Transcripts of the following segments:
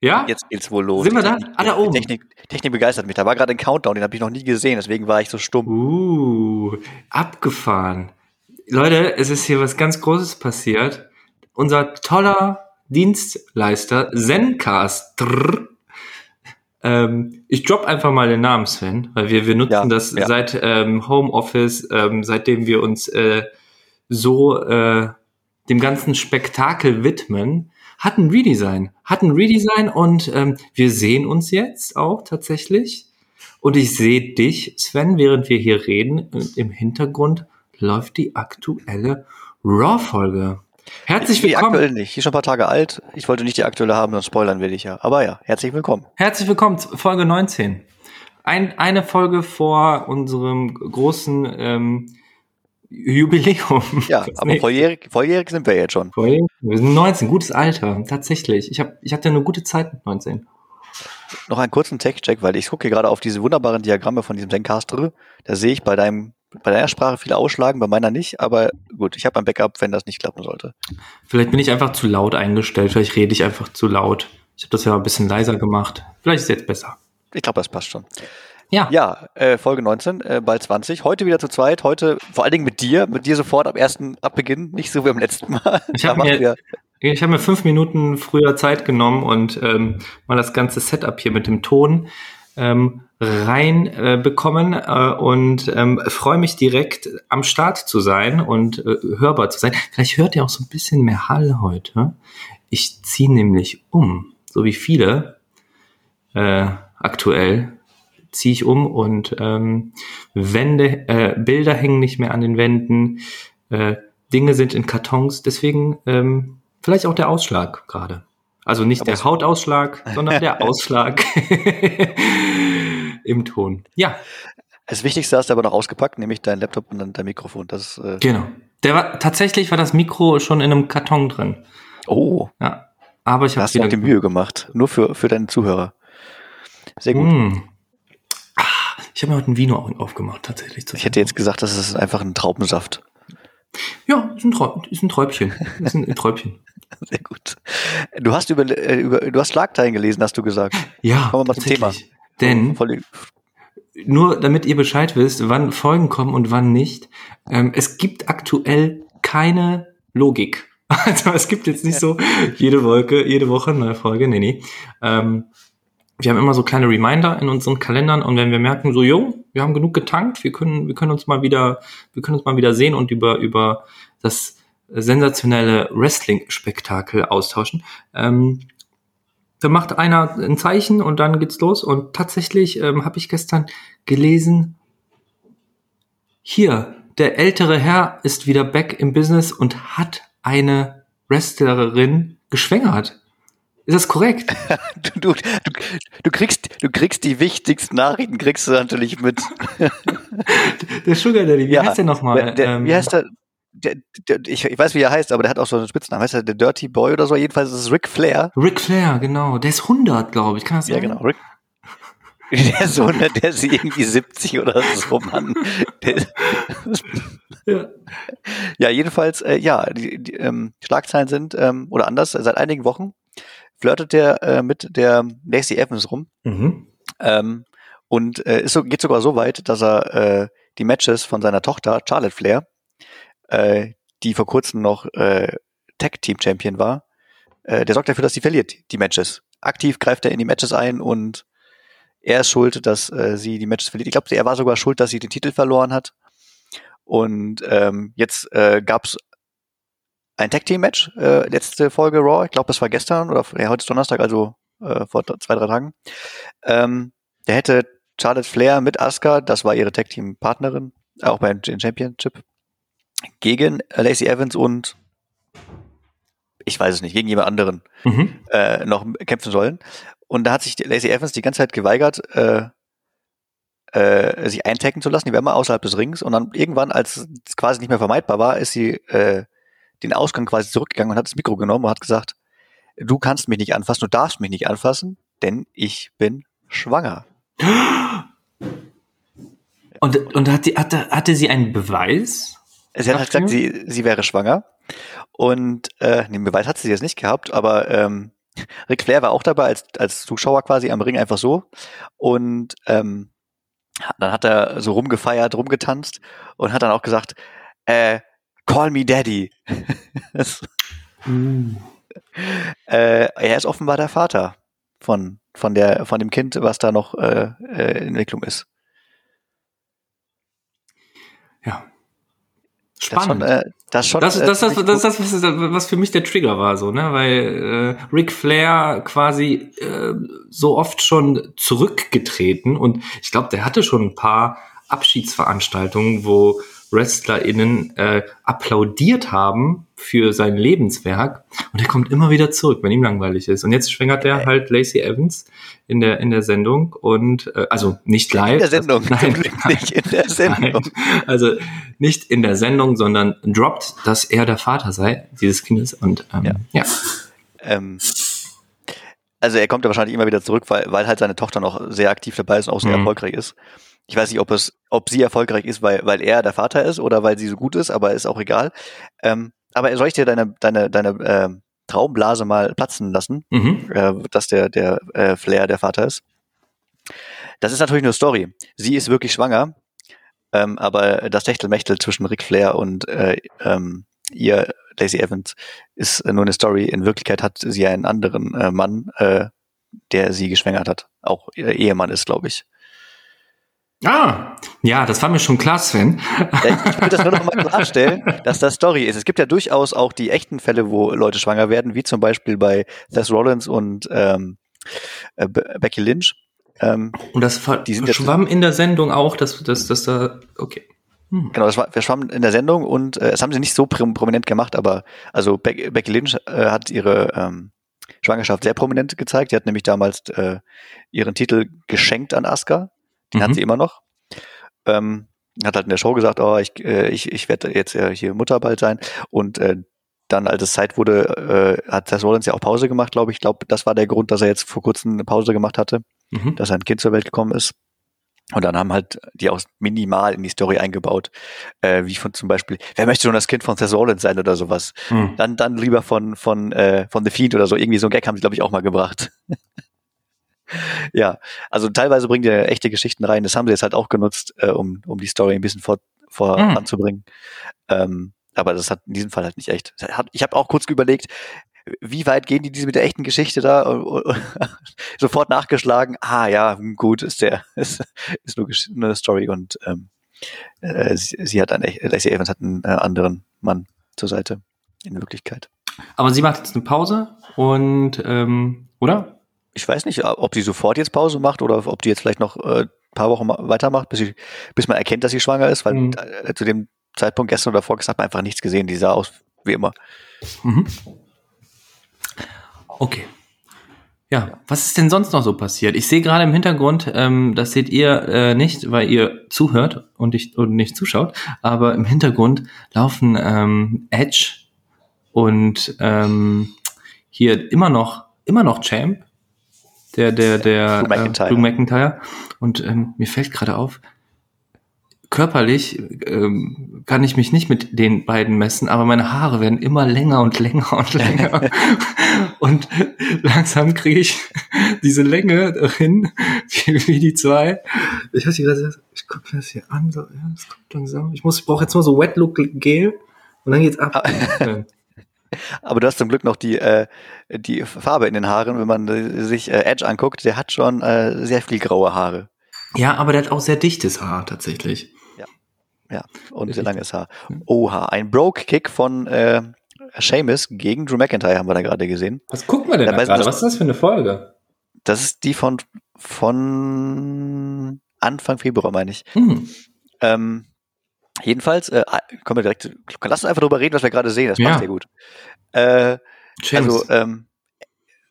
Ja? Jetzt geht's wohl los. Sind wir da? Technik, Ah, da oben. Technik, Technik begeistert mich. Da war gerade ein Countdown, den habe ich noch nie gesehen, deswegen war ich so stumm. Uh, abgefahren. Leute, es ist hier was ganz Großes passiert. Unser toller Dienstleister Zencast. Trrr, ähm, ich drop einfach mal den Namen, Sven, weil wir, wir nutzen Ja, das ja. seit ähm, Homeoffice, ähm, seitdem wir uns äh, so äh, dem ganzen Spektakel widmen, hat ein Redesign. Hat ein Redesign und ähm, wir sehen uns jetzt auch tatsächlich. Und ich sehe dich, Sven, während wir hier reden. Und Im Hintergrund läuft die aktuelle Raw-Folge. Herzlich Die willkommen. aktuell nicht. Die ist schon ein paar Tage alt. Ich wollte nicht die aktuelle haben, sonst spoilern will ich ja. Aber ja, herzlich willkommen. Herzlich willkommen Folge 19. Ein, eine Folge vor unserem großen ähm, Jubiläum. Ja, aber volljährig, volljährig sind wir jetzt schon. Volljährig? Wir sind 19, gutes Alter, tatsächlich. Ich, hab, ich hatte eine gute Zeit mit 19. Noch einen kurzen Tech-Check, weil ich gucke hier gerade auf diese wunderbaren Diagramme von diesem Zencaster. Da sehe ich bei deinem bei deiner Sprache viele ausschlagen, bei meiner nicht. Aber gut, ich habe ein Backup, wenn das nicht klappen sollte. Vielleicht bin ich einfach zu laut eingestellt, vielleicht rede ich einfach zu laut. Ich habe das ja ein bisschen leiser gemacht. Vielleicht ist es jetzt besser. Ich glaube, das passt schon. Ja, Ja, äh, Folge 19, äh, bald 20. Heute wieder zu zweit. Heute vor allen Dingen mit dir. Mit dir sofort ab ersten Abbeginn. Nicht so wie beim letzten Mal. Ich hab macht mir- ich habe mir fünf Minuten früher Zeit genommen und ähm, mal das ganze Setup hier mit dem Ton ähm, rein äh, bekommen äh, und ähm, freue mich direkt am Start zu sein und äh, hörbar zu sein. Vielleicht hört ihr auch so ein bisschen mehr Hall heute. Ich ziehe nämlich um, so wie viele äh, aktuell ziehe ich um und ähm, Wände, äh, Bilder hängen nicht mehr an den Wänden, äh, Dinge sind in Kartons, deswegen ähm, vielleicht auch der Ausschlag gerade. Also nicht Aber der es- Hautausschlag, sondern der Ausschlag im Ton. Ja, Das Wichtigste hast du aber noch ausgepackt, nämlich dein Laptop und dann dein Mikrofon. Das äh, genau. Der war tatsächlich war das Mikro schon in einem Karton drin. oh, Ja, aber ich habe hast du auch die Mühe gemacht. Nur für, für deine Zuhörer. Sehr gut. Mm. Ich habe mir heute ein Vino aufgemacht, tatsächlich. Ich hätte jetzt gesagt, das ist einfach ein Traubensaft. Ja, ist ein, Trau ist ein Träubchen. Ist ein Träubchen. Sehr gut. Du hast über, äh, über du hast Schlagzeilen gelesen, hast du gesagt. Ja, Kommen wir mal zum Thema. Denn Voll, nur damit ihr Bescheid wisst, wann Folgen kommen und wann nicht, ähm, es gibt aktuell keine Logik. Also es gibt jetzt nicht so jede Wolke, jede Woche eine neue Folge. Nee, nee. Ähm, wir haben immer so kleine Reminder in unseren Kalendern und wenn wir merken, so, jo, wir haben genug getankt, wir können, wir können uns mal wieder, wir können uns mal wieder sehen und über, über das sensationelle Wrestling-Spektakel austauschen. Ähm, da macht einer ein Zeichen und dann geht's los. Und tatsächlich ähm, habe ich gestern gelesen, hier, der ältere Herr ist wieder back im Business und hat eine Wrestlerin geschwängert. Ist das korrekt? du, du, du, kriegst, du kriegst die wichtigsten Nachrichten, kriegst du natürlich mit. Der Sugar Daddy, wie Ja, heißt der nochmal? Ähm, wie heißt der? Der, der, ich, ich weiß, wie er heißt, aber der hat auch so einen Spitznamen. Heißt er der Dirty Boy oder so? Jedenfalls ist es Ric Flair. Ric Flair, genau. Der ist 100, glaube ich. Kann das Ja, sein? genau. Rick. Der Sohn, der ist irgendwie 70 oder so, Mann. Der, Ja. ja, jedenfalls, äh, ja, die, die ähm, Schlagzeilen sind, ähm, oder anders, seit einigen Wochen flirtet der äh, mit der Lacey Evans rum Mhm. ähm, und äh, ist so, geht sogar so weit, dass er äh, die Matches von seiner Tochter Charlotte Flair, äh, die vor kurzem noch äh, Tag Team Champion war, äh, der sorgt dafür, dass sie verliert, die Matches. Aktiv greift er in die Matches ein und er ist schuld, dass äh, sie die Matches verliert. Ich glaube, er war sogar schuld, dass sie den Titel verloren hat. Und ähm, jetzt äh, gab es ein Tag Team Match, äh, letzte Folge Raw. Ich glaube, das war gestern oder ja, heute ist Donnerstag, also äh, vor zwei, drei Tagen. Ähm, der hätte Charlotte Flair mit Asuka, das war ihre Tag Team Partnerin, auch beim Championship, gegen Lacey Evans und ich weiß es nicht, gegen jemand anderen Mhm. äh, noch kämpfen sollen. Und da hat sich Lacey Evans die ganze Zeit geweigert, äh, äh, sich eintaggen zu lassen. Die war immer außerhalb des Rings. Und dann irgendwann, als es quasi nicht mehr vermeidbar war, ist sie äh, den Ausgang quasi zurückgegangen und hat das Mikro genommen und hat gesagt, du kannst mich nicht anfassen, du darfst mich nicht anfassen, denn ich bin schwanger. Und, und hat die, hatte, hatte sie einen Beweis? Sie hat halt Sagt gesagt, sie, sie wäre schwanger. Und äh, den Beweis hat sie jetzt nicht gehabt, aber ähm, Ric Flair war auch dabei als, als Zuschauer quasi am Ring einfach so. Und ähm, dann hat er so rumgefeiert, rumgetanzt und hat dann auch gesagt, äh, call me daddy. mm. äh, er ist offenbar der Vater von, von, der, von dem Kind, was da noch äh, äh in Entwicklung ist. Ja. Spannend. Das, schon, äh, das, schon, das, das, das, das, das, das, was für mich der Trigger war, so, ne? Weil äh, Ric Flair quasi äh, so oft schon zurückgetreten und ich glaube, der hatte schon ein paar Abschiedsveranstaltungen, wo WrestlerInnen äh, applaudiert haben für sein Lebenswerk und er kommt immer wieder zurück, wenn ihm langweilig ist. Und jetzt schwängert er halt Lacey Evans in der in der Sendung und äh, also nicht live. In der Sendung. Also, nein, nicht in der Sendung. Nein, also nicht in der Sendung, sondern droppt, dass er der Vater sei dieses Kindes und ähm, ja. ja. Ähm, also er kommt ja wahrscheinlich immer wieder zurück, weil, weil halt seine Tochter noch sehr aktiv dabei ist und auch sehr mhm. erfolgreich ist. Ich weiß nicht, ob es, ob sie erfolgreich ist, weil, weil er der Vater ist oder weil sie so gut ist, aber ist auch egal. Ähm, aber soll ich dir deine, deine, deine äh, Traumblase mal platzen lassen, mhm. äh, dass der, der äh, Flair der Vater ist? Das ist natürlich nur Story. Sie ist wirklich schwanger, ähm, aber das Techtelmechtel zwischen Ric Flair und äh, ähm, ihr Lacey Evans ist nur eine Story. In Wirklichkeit hat sie einen anderen äh, Mann, äh, der sie geschwängert hat. Auch ihr Ehemann ist, glaube ich. Ah, ja, das war mir schon klar, Sven. Ich will das nur noch mal klarstellen, dass das Story ist. Es gibt ja durchaus auch die echten Fälle, wo Leute schwanger werden, wie zum Beispiel bei Seth Rollins und ähm, äh, Becky Lynch. Ähm, und das die sind schwamm in der Sendung auch, dass, dass, dass da, okay. Hm. Genau, das war, wir schwammen in der Sendung und äh, das haben sie nicht so prominent gemacht, aber also Be Becky Lynch äh, hat ihre ähm, Schwangerschaft sehr prominent gezeigt. Die hat nämlich damals äh, ihren Titel geschenkt an Asuka den mhm. hat sie immer noch. Ähm, hat halt in der Show gesagt, oh, ich, äh, ich, ich werde jetzt äh, hier Mutter bald sein. Und äh, dann, als es Zeit wurde, äh, hat Seth Rollins ja auch Pause gemacht, glaube ich. Ich glaube, das war der Grund, dass er jetzt vor kurzem eine Pause gemacht hatte, mhm. dass ein Kind zur Welt gekommen ist. Und dann haben halt die auch minimal in die Story eingebaut, äh, wie von zum Beispiel, wer möchte schon das Kind von Seth Rollins sein oder sowas? Mhm. Dann, dann lieber von, von, äh, von The Fiend oder so. Irgendwie so ein Gag haben sie, glaube ich, auch mal gebracht. Ja, also teilweise bringt ihr echte Geschichten rein. Das haben sie jetzt halt auch genutzt, äh, um, um die Story ein bisschen vor, voranzubringen. Mhm. Ähm, aber das hat in diesem Fall halt nicht echt. Ich habe auch kurz überlegt, wie weit gehen die diese mit der echten Geschichte da? Sofort nachgeschlagen. Ah ja, gut, ist der ist, ist nur eine Story und ähm, äh, sie, sie, hat einen, Lacey Evans hat einen äh, anderen Mann zur Seite in Wirklichkeit. Aber sie macht jetzt eine Pause und ähm, oder? Ich weiß nicht, ob sie sofort jetzt Pause macht oder ob die jetzt vielleicht noch äh, paar Wochen weitermacht, bis, sie, bis man erkennt, dass sie schwanger ist, weil mhm. äh, zu dem Zeitpunkt gestern oder vorgestern hat man einfach nichts gesehen. Die sah aus wie immer. Mhm. Okay. Ja, was ist denn sonst noch so passiert? Ich sehe gerade im Hintergrund, ähm, das seht ihr äh, nicht, weil ihr zuhört und, ich, und nicht zuschaut, aber im Hintergrund laufen ähm, Edge und ähm, hier immer noch, immer noch Champ der, der, der Drew McIntyre. Äh, Drew McIntyre. Und ähm, mir fällt gerade auf, körperlich ähm, kann ich mich nicht mit den beiden messen, aber meine Haare werden immer länger und länger und länger. und langsam kriege ich diese Länge hin, wie, wie die zwei. Ich weiß nicht ich gucke mir das hier an, so, ja, das kommt langsam. Ich muss, ich brauche jetzt nur so Wet Look Gel und dann geht's ab. Aber du hast zum Glück noch die, äh, die Farbe in den Haaren. Wenn man sich äh, Edge anguckt, der hat schon äh, sehr viel graue Haare. Ja, aber der hat auch sehr dichtes Haar tatsächlich. Ja, ja und sehr langes Haar. Oha, ein Broke-Kick von äh, Seamus gegen Drew McIntyre haben wir da gerade gesehen. Was gucken wir denn da gerade? Was ist das für eine Folge? Das ist die von, von Anfang Februar, meine ich. Hm. Ähm, Jedenfalls, äh, ah, kommen wir direkt, lass uns einfach darüber reden, was wir gerade sehen, das passt ja. sehr gut. Äh, also, ähm,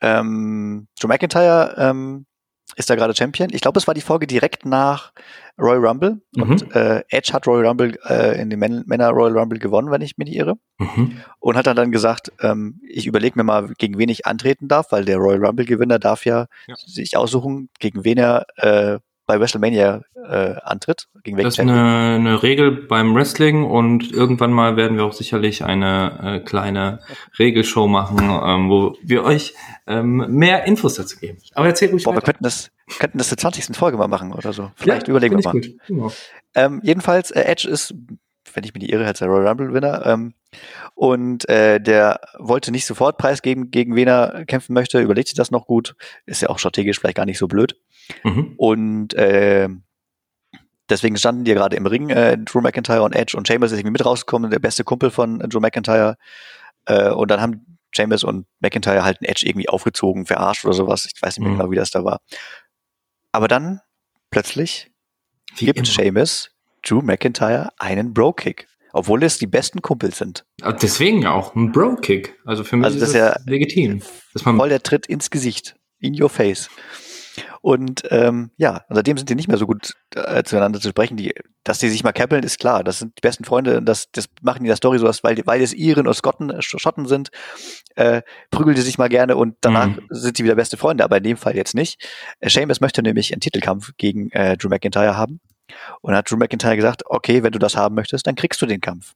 ähm, Joe McIntyre ähm, ist da gerade Champion. Ich glaube, es war die Folge direkt nach Royal Rumble mhm. und äh, Edge hat Royal Rumble äh, in den Männer Royal Rumble gewonnen, wenn ich mich nicht irre. Mhm. Und hat dann, dann gesagt, ähm, ich überlege mir mal, gegen wen ich antreten darf, weil der Royal Rumble Gewinner darf ja, ja, sich aussuchen, gegen wen er äh, bei WrestleMania äh, antritt. Gegen das ist eine, eine Regel beim Wrestling und irgendwann mal werden wir auch sicherlich eine äh, kleine Regelshow machen, ähm, wo wir euch ähm, mehr Infos dazu geben. Aber erzähl ruhig Boah, weiter. wir könnten das, könnten das zur 20. Folge mal machen oder so. Vielleicht ja, überlegen wir mal. Genau. Ähm, jedenfalls, äh, Edge ist, wenn ich mir die irre, als der Royal Rumble-Winner. Ähm, und äh, der wollte nicht sofort preisgeben, gegen wen er kämpfen möchte, überlegt sich das noch gut. Ist ja auch strategisch vielleicht gar nicht so blöd. Mhm. Und äh, deswegen standen die ja gerade im Ring, äh, Drew McIntyre und Edge und Chambers ist irgendwie mit rausgekommen, der beste Kumpel von Drew McIntyre. Äh, und dann haben Chambers und McIntyre halt einen Edge irgendwie aufgezogen, verarscht oder sowas. Ich weiß nicht mehr mhm. genau, wie das da war. Aber dann plötzlich wie gibt Chambers Drew McIntyre einen Bro-Kick. Obwohl es die besten Kumpels sind. Deswegen auch ein Bro-Kick. Also für mich also ist das ja legitim. Dass man voll der Tritt ins Gesicht. In your face. Und ähm, ja, seitdem sind die nicht mehr so gut äh, zueinander zu sprechen. Die, dass die sich mal käppeln, ist klar. Das sind die besten Freunde. Das, das machen die in der Story sowas, weil, weil es Iren und Skotten, äh, Schotten sind, äh, prügeln die sich mal gerne und danach mhm. sind sie wieder beste Freunde. Aber in dem Fall jetzt nicht. Äh, Seamus möchte nämlich einen Titelkampf gegen äh, Drew McIntyre haben. Und hat Drew McIntyre gesagt, okay, wenn du das haben möchtest, dann kriegst du den Kampf.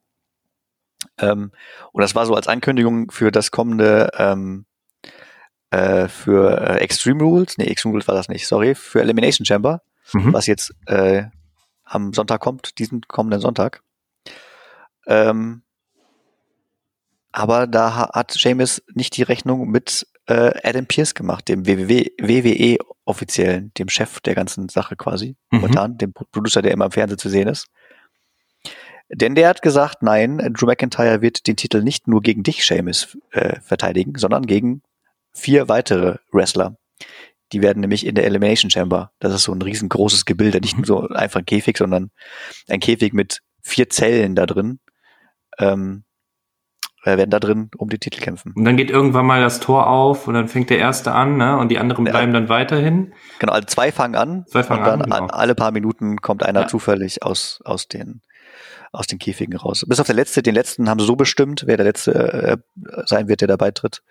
Ähm, und das war so als Ankündigung für das kommende ähm, äh, für äh, Extreme Rules, nee, Extreme Rules war das nicht, sorry, für Elimination Chamber, mhm. was jetzt äh, am Sonntag kommt, diesen kommenden Sonntag. Ähm, aber da hat Seamus nicht die Rechnung mit äh, Adam Pierce gemacht, dem WWE-Offiziellen, dem Chef der ganzen Sache quasi, mhm. momentan, dem Producer, der immer im Fernsehen zu sehen ist. Denn der hat gesagt, nein, Drew McIntyre wird den Titel nicht nur gegen dich, Seamus, äh, verteidigen, sondern gegen vier weitere Wrestler. Die werden nämlich in der Elimination Chamber, das ist so ein riesengroßes Gebilde, nicht nur so einfach ein Käfig, sondern ein Käfig mit vier Zellen da drin, ähm, äh, werden da drin um die Titel kämpfen. Und dann geht irgendwann mal das Tor auf und dann fängt der erste an, ne? Und die anderen bleiben ja, dann weiterhin. Genau, also zwei fangen an. Zwei fangen und dann an, genau. alle paar Minuten kommt einer ja. zufällig aus, aus den, aus den Käfigen raus. Bis auf der letzte, den letzten haben sie so bestimmt, wer der letzte äh, sein wird, der dabei tritt.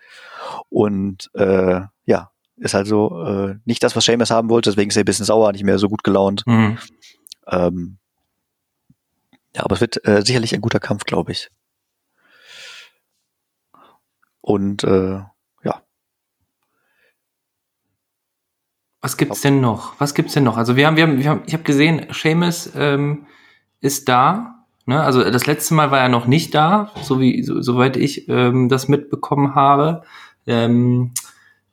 Und äh, ja, ist halt so äh, nicht das, was Seamus haben wollte, deswegen ist er ein bisschen sauer, nicht mehr so gut gelaunt. Mhm. Ähm, ja, aber es wird äh, sicherlich ein guter Kampf, glaube ich. Und äh, ja. Was gibt's denn noch? Was gibt's denn noch? Also wir haben, wir haben, wir haben ich habe gesehen, Seamus ähm, ist da. Ne? Also das letzte Mal war er noch nicht da, so wie so, soweit ich ähm, das mitbekommen habe. Ähm,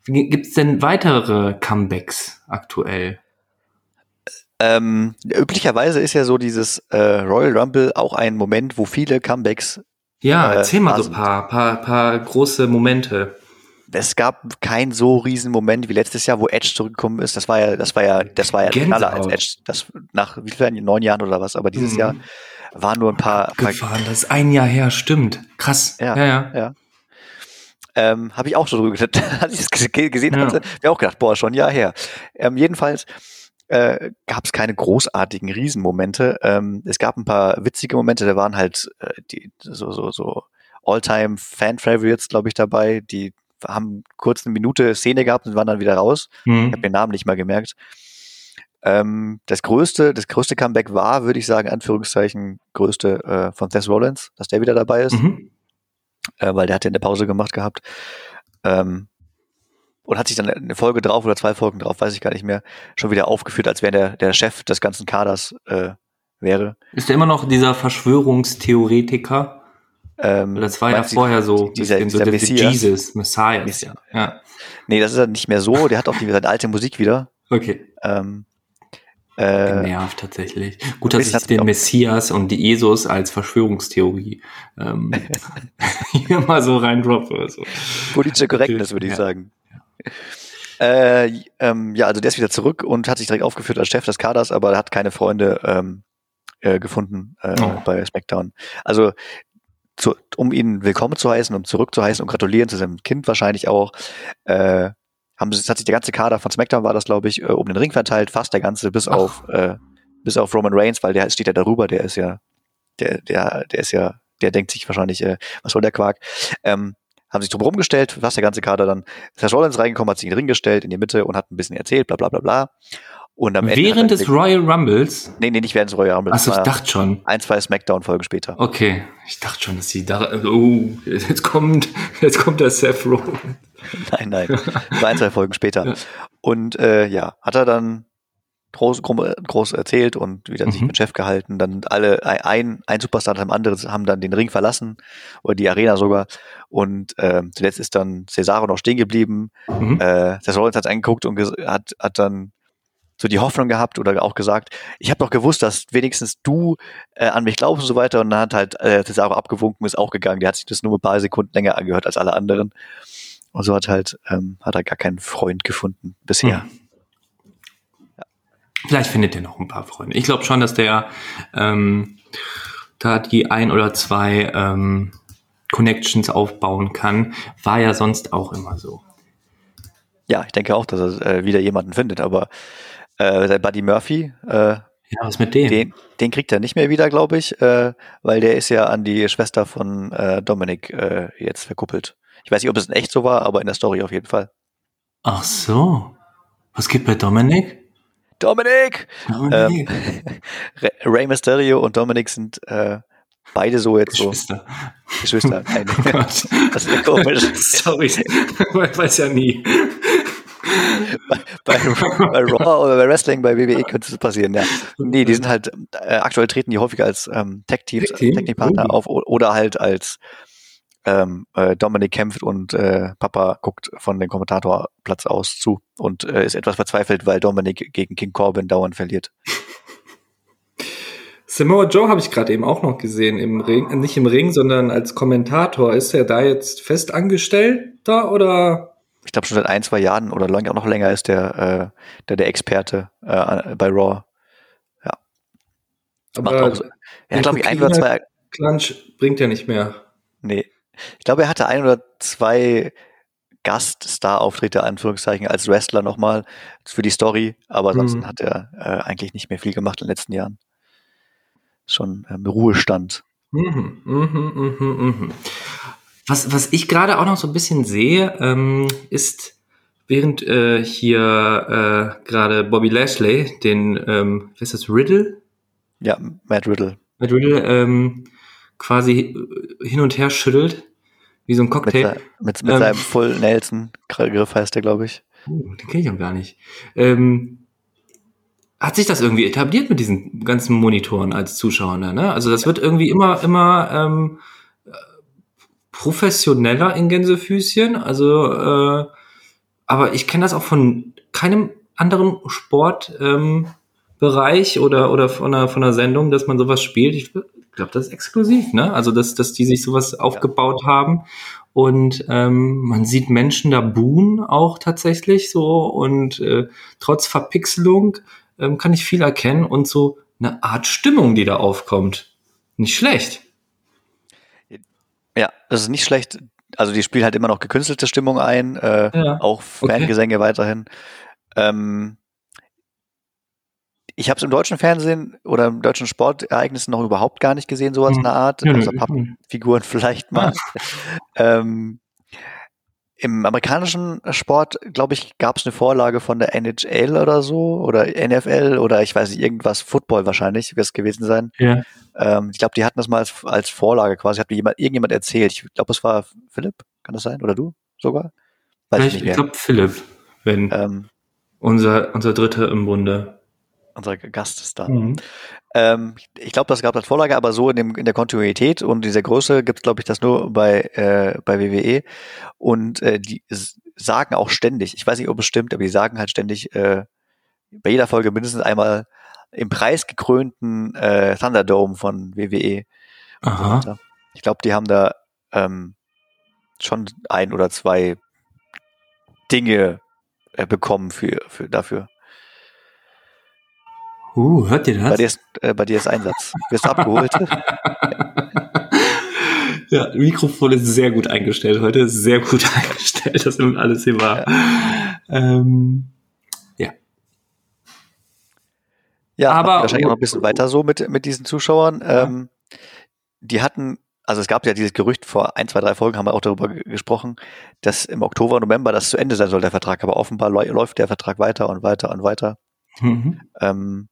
Gibt es denn weitere Comebacks aktuell? Ähm, üblicherweise ist ja so dieses äh, Royal Rumble auch ein Moment, wo viele Comebacks. Ja, äh, erzähl mal so ein paar, paar, paar große Momente. Es gab keinen so riesen Moment wie letztes Jahr, wo Edge zurückgekommen ist. Das war ja, das war ja, das war ja schneller als Edge. Das nach wie vielen neun Jahren oder was. Aber dieses mhm. Jahr waren nur ein paar. Gefahren, das ist ein Jahr her, stimmt. Krass. Ja, ja, ja. ja. Ähm, Habe ich auch so drüber gedacht, als ich es gesehen ja. hatte, mir auch gedacht, boah, schon ein Jahr her. Ähm, jedenfalls äh, gab es keine großartigen Riesenmomente. Ähm, es gab ein paar witzige Momente, da waren halt äh, die so so so Alltime Fan Favorites, glaube ich, dabei. Die haben kurz eine Minute Szene gehabt und waren dann wieder raus. Mhm. Ich habe den Namen nicht mal gemerkt. Ähm, das größte, das größte Comeback war, würde ich sagen, Anführungszeichen, größte äh, von Seth Rollins, dass der wieder dabei ist. Mhm äh, weil der hat ja eine Pause gemacht gehabt. Ähm, und hat sich dann eine Folge drauf oder zwei Folgen drauf, weiß ich gar nicht mehr, schon wieder aufgeführt, als wäre der, der Chef des ganzen Kaders äh, wäre. Ist er immer noch dieser Verschwörungstheoretiker? Ähm, das war ja vorher so, dieser, dieser so Messias. Jesus, Messiah. Ja. ja. Nee, das ist er nicht mehr so. Der hat auch die, seine alte Musik wieder. Okay. Ähm, äh, Genervt tatsächlich. Gut, dass ich den Messias und die Jesus als Verschwörungstheorie ähm, hier mal so reindroppe. So. Politische Korrektness, würde ich ja. sagen. Äh, ähm, ja, also der ist wieder zurück und hat sich direkt aufgeführt als Chef des Kaders, aber er hat keine Freunde ähm, äh, gefunden äh, oh. bei SmackDown. Also zu, um ihn willkommen zu heißen, um zurückzuheißen und gratulieren zu seinem Kind wahrscheinlich auch, äh, haben hat sich der ganze Kader von SmackDown war das, glaube ich, äh, um den Ring verteilt, fast der ganze, bis Ach. auf äh, bis auf Roman Reigns, weil der steht ja darüber, der ist ja, der, der, der ist ja, der denkt sich wahrscheinlich, äh, was soll der Quark? Ähm, haben sich drum rumgestellt, was der ganze Kader dann. Seth Rollins reingekommen, hat sich in den Ring gestellt, in die Mitte und hat ein bisschen erzählt, bla bla bla bla. Und am Während Ende des Royal Rumbles? Nee, nee, nicht während des Royal Rumbles. Achso, ich dachte schon. Ein, zwei Smackdown-Folgen später. Okay, ich dachte schon, dass sie da, oh, jetzt kommt, jetzt kommt der Seth Rollins. Nein, nein, ein, zwei Folgen später. Und äh, ja, hat er dann groß, groß erzählt und wieder mhm. sich mit Chef gehalten. Dann alle, ein, ein Superstar nach dem anderen haben dann den Ring verlassen oder die Arena sogar. Und äh, zuletzt ist dann Cesaro noch stehen geblieben. Mhm. Äh, Seth Rollins hat angeguckt und hat, hat dann so die Hoffnung gehabt oder auch gesagt, ich habe doch gewusst, dass wenigstens du äh, an mich glaubst und so weiter. Und dann hat halt äh, Cesaro abgewunken, ist auch gegangen. Der hat sich das nur ein paar Sekunden länger angehört als alle anderen. Und so hat halt, ähm, hat er gar keinen Freund gefunden bisher. Hm. Vielleicht findet er noch ein paar Freunde. Ich glaube schon, dass der ähm, da die ein oder zwei ähm, Connections aufbauen kann. War ja sonst auch immer so. Ja, ich denke auch, dass er äh, wieder jemanden findet, aber äh, der Buddy Murphy, äh, ja, was mit dem? Den, den kriegt er nicht mehr wieder, glaube ich, äh, weil der ist ja an die Schwester von äh, Dominik äh, jetzt verkuppelt. Ich weiß nicht, ob es in echt so war, aber in der Story auf jeden Fall. Ach so. Was gibt bei Dominik? Dominik! Dominik. Ähm, Ray Mysterio und Dominik sind äh, beide so jetzt Geschwister. so. Geschwister. Nein. Oh. Das ist ja komisch. Sorry, man weiß ja nie bei, bei, bei, Raw oder bei Wrestling, bei WWE könnte es passieren, ja. Nee, die sind halt, äh, aktuell treten die häufiger als ähm, Tech-Teams, Tech Technikpartner oh. auf oder halt als ähm, äh, Dominik kämpft und äh, Papa guckt von dem Kommentatorplatz aus zu und äh, ist etwas verzweifelt, weil Dominik gegen King Corbin dauernd verliert. Samoa Joe habe ich gerade eben auch noch gesehen im Ring, nicht im Ring, sondern als Kommentator. Ist er da jetzt fest angestellt da oder ich glaube schon seit ein, zwei Jahren oder lang, auch noch länger ist der, äh, der, der Experte äh, bei Raw. Ja. Aber Macht auch so. Er hat, glaube ich, ein oder zwei. Clunch bringt ja nicht mehr. Nee. Ich glaube, er hatte ein oder zwei Gaststar-Auftritte, Anführungszeichen, als Wrestler nochmal für die Story, aber ansonsten mhm. hat er äh, eigentlich nicht mehr viel gemacht in den letzten Jahren. Schon ähm, Ruhestand. Mhm, mhm, mhm, mhm. Was, was ich gerade auch noch so ein bisschen sehe, ähm, ist, während äh, hier äh, gerade Bobby Lashley den, ähm, wie heißt das, Riddle? Ja, Matt Riddle. Matt Riddle ähm, quasi hin und her schüttelt, wie so ein Cocktail. Mit, mit, mit ähm, seinem Full Nelson Griff heißt der, glaube ich. Uh, den kenne ich auch gar nicht. Ähm, hat sich das irgendwie etabliert mit diesen ganzen Monitoren als Zuschauer, ne? Also das wird irgendwie immer, immer ähm, professioneller in Gänsefüßchen. Also, äh, aber ich kenne das auch von keinem anderen Sportbereich ähm, oder, oder von einer, von einer Sendung, dass man sowas spielt. Ich glaube, das ist exklusiv, ne? Also, dass, dass die sich sowas aufgebaut haben. Und ähm, man sieht Menschen da buhen auch tatsächlich so. Und äh, trotz Verpixelung ähm, kann ich viel erkennen und so eine Art Stimmung, die da aufkommt. Nicht schlecht. Ja, das ist nicht schlecht. Also die spielen halt immer noch gekünstelte Stimmung ein, äh, ja. auch Fangesänge okay. weiterhin. Ähm, ich habe es im deutschen Fernsehen oder im deutschen Sportereignissen noch überhaupt gar nicht gesehen, sowas hm. in der Art. Ja, also Pappenfiguren vielleicht mal. ähm, im amerikanischen Sport, glaube ich, gab es eine Vorlage von der NHL oder so oder NFL oder ich weiß nicht, irgendwas, Football wahrscheinlich, wird es gewesen sein. Ja. Ähm, ich glaube, die hatten das mal als, als Vorlage quasi, hat mir jemand, irgendjemand erzählt. Ich glaube, es war Philipp, kann das sein? Oder du sogar? Weiß ich, ich glaube Philipp, wenn ähm, unser, unser Dritter im Bunde unser Gast ist da. Mhm. Ähm, ich glaube, das gab als Vorlage, aber so in, dem, in der Kontinuität und dieser Größe gibt es, glaube ich, das nur bei, äh, bei WWE. Und äh, die sagen auch ständig, ich weiß nicht, ob es stimmt, aber die sagen halt ständig äh, bei jeder Folge mindestens einmal im preisgekrönten äh, Thunderdome von WWE. Aha. So ich glaube, die haben da ähm, schon ein oder zwei Dinge äh, bekommen für, für dafür. Uh, hört ihr das? Bei dir ist, äh, bei dir ist Einsatz. Wirst abgeholt. ja, Mikrofon ist sehr gut eingestellt heute. Sehr gut eingestellt, dass nun alles hier war. Ja. Ähm, ja. Ja, aber wahrscheinlich noch ein bisschen weiter so mit, mit diesen Zuschauern. Ja. Ähm, die hatten also es gab ja dieses Gerücht vor ein, zwei, drei Folgen haben wir auch darüber gesprochen, dass im Oktober, November das zu Ende sein soll, der Vertrag. Aber offenbar läuft der Vertrag weiter und weiter und weiter. Mhm. Ähm,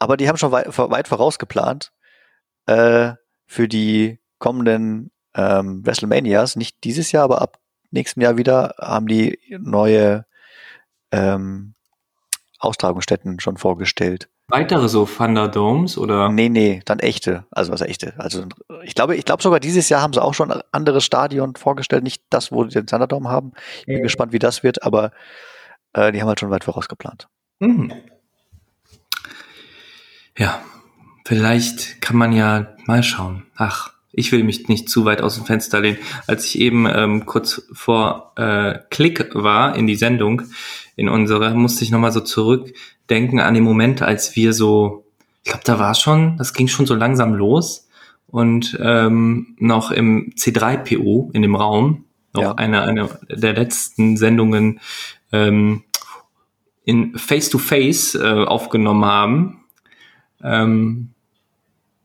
aber die haben schon weit, weit vorausgeplant äh, für die kommenden ähm, WrestleManias, nicht dieses Jahr, aber ab nächstem Jahr wieder, haben die neue ähm, Austragungsstätten schon vorgestellt. Weitere so Thunderdomes oder? Nee, nee, dann echte. Also was echte. Also ich glaube, ich glaube sogar dieses Jahr haben sie auch schon ein anderes Stadion vorgestellt, nicht das, wo sie den Thunderdome haben. Ich bin ja. gespannt, wie das wird, aber äh, die haben halt schon weit vorausgeplant. Mhm. Ja, vielleicht kann man ja mal schauen. Ach, ich will mich nicht zu weit aus dem Fenster lehnen. Als ich eben ähm, kurz vor äh, Klick war in die Sendung, in unsere, musste ich nochmal so zurückdenken an den Moment, als wir so, ich glaube, da war schon, das ging schon so langsam los und ähm, noch im C3PO in dem Raum, noch ja. eine, eine der letzten Sendungen ähm, in Face-to-Face -face, äh, aufgenommen haben. Ähm,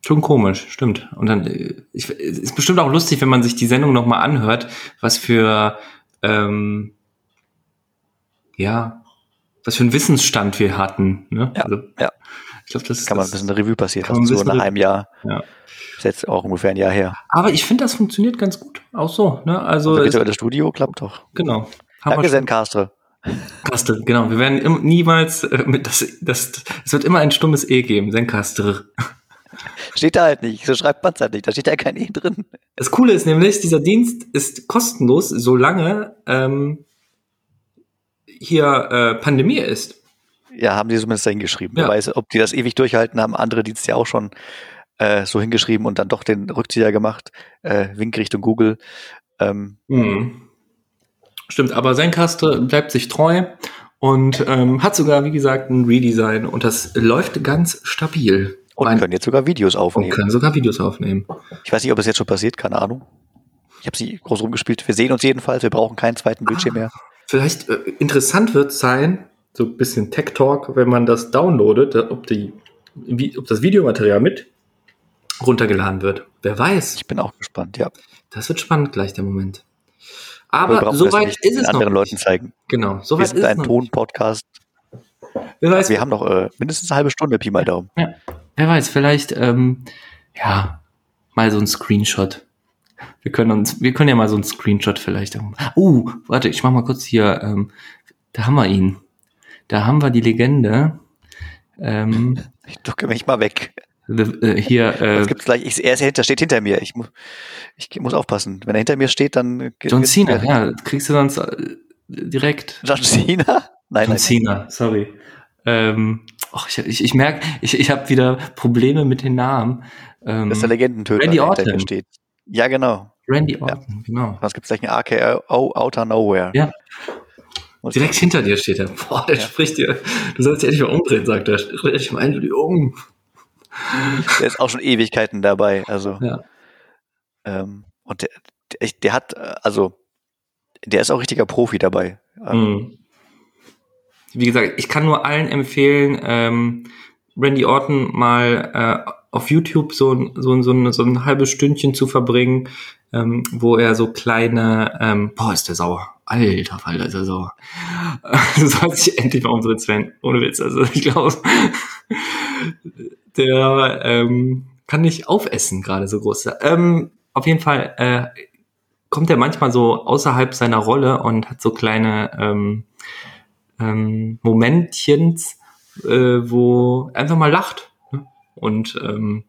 Schon komisch, stimmt. Und dann äh, ich, ist bestimmt auch lustig, wenn man sich die Sendung nochmal anhört, was für ähm, ja, was für einen Wissensstand wir hatten. Ne? Ja, also, ja. Ich glaube, das kann man ein bisschen Revue passiert lassen, so nach einem Jahr. Ja. Ist jetzt auch ungefähr ein Jahr her. Aber ich finde, das funktioniert ganz gut. Auch so. Ne? Also das virtuelle Studio klappt doch. Genau. Haben Danke, Zencastre. Kastel, genau. Wir werden im, niemals äh, mit das, das, es wird immer ein stummes E geben, Zencastre. Steht da halt nicht. So schreibt man es halt nicht. Da steht ja kein E drin. Das Coole ist nämlich, dieser Dienst ist kostenlos, solange ähm, hier äh, Pandemie ist. Ja, haben die zumindest da hingeschrieben. Ja. Wer weiß, ob die das ewig durchhalten, haben andere Dienste ja auch schon äh, so hingeschrieben und dann doch den Rückzieher gemacht. Äh, Wink Richtung Google. Ähm, mhm. Stimmt, aber Zencaster bleibt sich treu und ähm, hat sogar, wie gesagt, ein Redesign und das läuft ganz stabil. Und mein, können jetzt sogar Videos aufnehmen. Und können sogar Videos aufnehmen. Ich weiß nicht, ob es jetzt schon passiert, keine Ahnung. Ich habe sie groß rumgespielt. Wir sehen uns jedenfalls, wir brauchen keinen zweiten Bildschirm ah, mehr. Vielleicht äh, interessant wird sein, so ein bisschen Tech Talk, wenn man das downloadet, ob, die, wie, ob das Videomaterial mit runtergeladen wird. Wer weiß. Ich bin auch gespannt, ja. Das wird spannend gleich, der Moment. Aber soweit ist es anderen noch Leuten zeigen. Genau, soweit ist es ein Ton-Podcast. Wir haben noch äh, mindestens eine halbe Stunde, Pi mal Daumen. Ja. Wer weiß, vielleicht, ähm, ja, mal so ein Screenshot. Wir können uns, wir können ja mal so ein Screenshot vielleicht. Uh, warte, ich mach mal kurz hier, ähm, da haben wir ihn. Da haben wir die Legende. Ähm, ich drücke mich mal weg. Äh, hier, äh, Was gibt's gleich? Ich, er ist hinter, steht hinter mir. Ich, mu ich muss aufpassen. Wenn er hinter mir steht, dann. John Cena, ja, kriegst du sonst äh, direkt. John Cena? Nein, John nein. Cena, sorry. Ähm, Och, ich, ich, ich merke, ich, ich habe wieder Probleme mit den Namen. Ähm, das ist der Legendentöter, Randy Orton. steht. Ja, genau. Randy Orton, ja. genau. Was gibt's gleich ein AKO Outer Nowhere? Ja. Direkt hinter dir steht er. Boah, der ja. spricht dir. Du sollst dich endlich mal umdrehen, sagt er. Dreh dich mal endlich um. Der ist auch schon Ewigkeiten dabei. Also. Ja. Ähm, und der, der, der, hat, also, der ist auch richtiger Profi dabei. Mhm wie gesagt, ich kann nur allen empfehlen, ähm, Randy Orton mal äh, auf YouTube so, so, so, ein, so ein halbes Stündchen zu verbringen, ähm, wo er so kleine, ähm, boah, ist der sauer. Alter Falter, ist er sauer. du sollst dich endlich mal umdrehen, Sven. Ohne Witz. Also ich glaube, der ähm, kann nicht aufessen, gerade so groß. Ähm, auf jeden Fall äh, kommt er manchmal so außerhalb seiner Rolle und hat so kleine ähm, ähm, Momentchens, äh, wo einfach mal lacht ne? und ähm,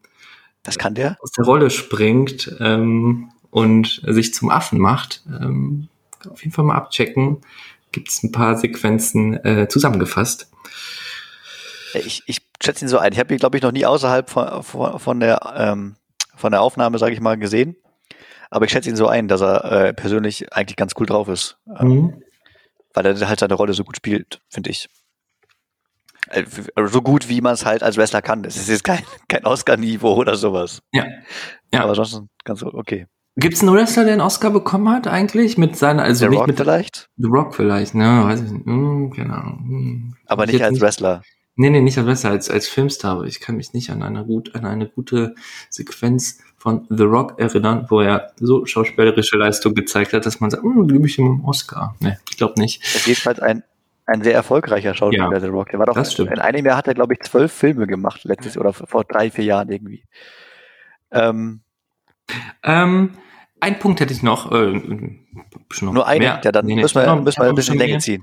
das kann der aus der Rolle springt ähm, und sich zum Affen macht. Ähm, auf jeden Fall mal abchecken. Gibt es ein paar Sequenzen äh, zusammengefasst. Ich, ich schätze ihn so ein. Ich habe ihn, glaube ich, noch nie außerhalb von, von, von der ähm, von der Aufnahme, sage ich mal, gesehen. Aber ich schätze ihn so ein, dass er äh, persönlich eigentlich ganz cool drauf ist. Ähm, mhm weil er halt seine Rolle so gut spielt, finde ich. Äh, so gut, wie man es halt als Wrestler kann. Es ist jetzt kein, kein Oscar-Niveau oder sowas. Ja. ja. Aber sonst ganz okay. Gibt es einen Wrestler, der einen Oscar bekommen hat eigentlich mit seiner, also The nicht Rock mit vielleicht? The Rock vielleicht, ne, weiß ich nicht, hm, keine Ahnung. Hm. Aber nicht als nicht. Nee, nee, nicht besser als, als Filmstar, aber ich kann mich nicht an eine, gut, an eine gute Sequenz von The Rock erinnern, wo er so schauspielerische Leistung gezeigt hat, dass man sagt, hm, gebe ich ihm einen Oscar. Nee, ich glaube nicht. Er ist jedenfalls ein, ein sehr erfolgreicher Schauspieler, Ja, The Rock. Der war doch, das stimmt. in einem Jahr hat er, glaube ich, zwölf Filme gemacht, letztes oder vor drei, vier Jahren irgendwie. Ähm, Ähm, ein Punkt hätte ich noch. Äh, schon noch nur einen, mehr. ja, dann Nee, nee, müssen wir, müssen wir ein bisschen schon Länge mehr. ziehen.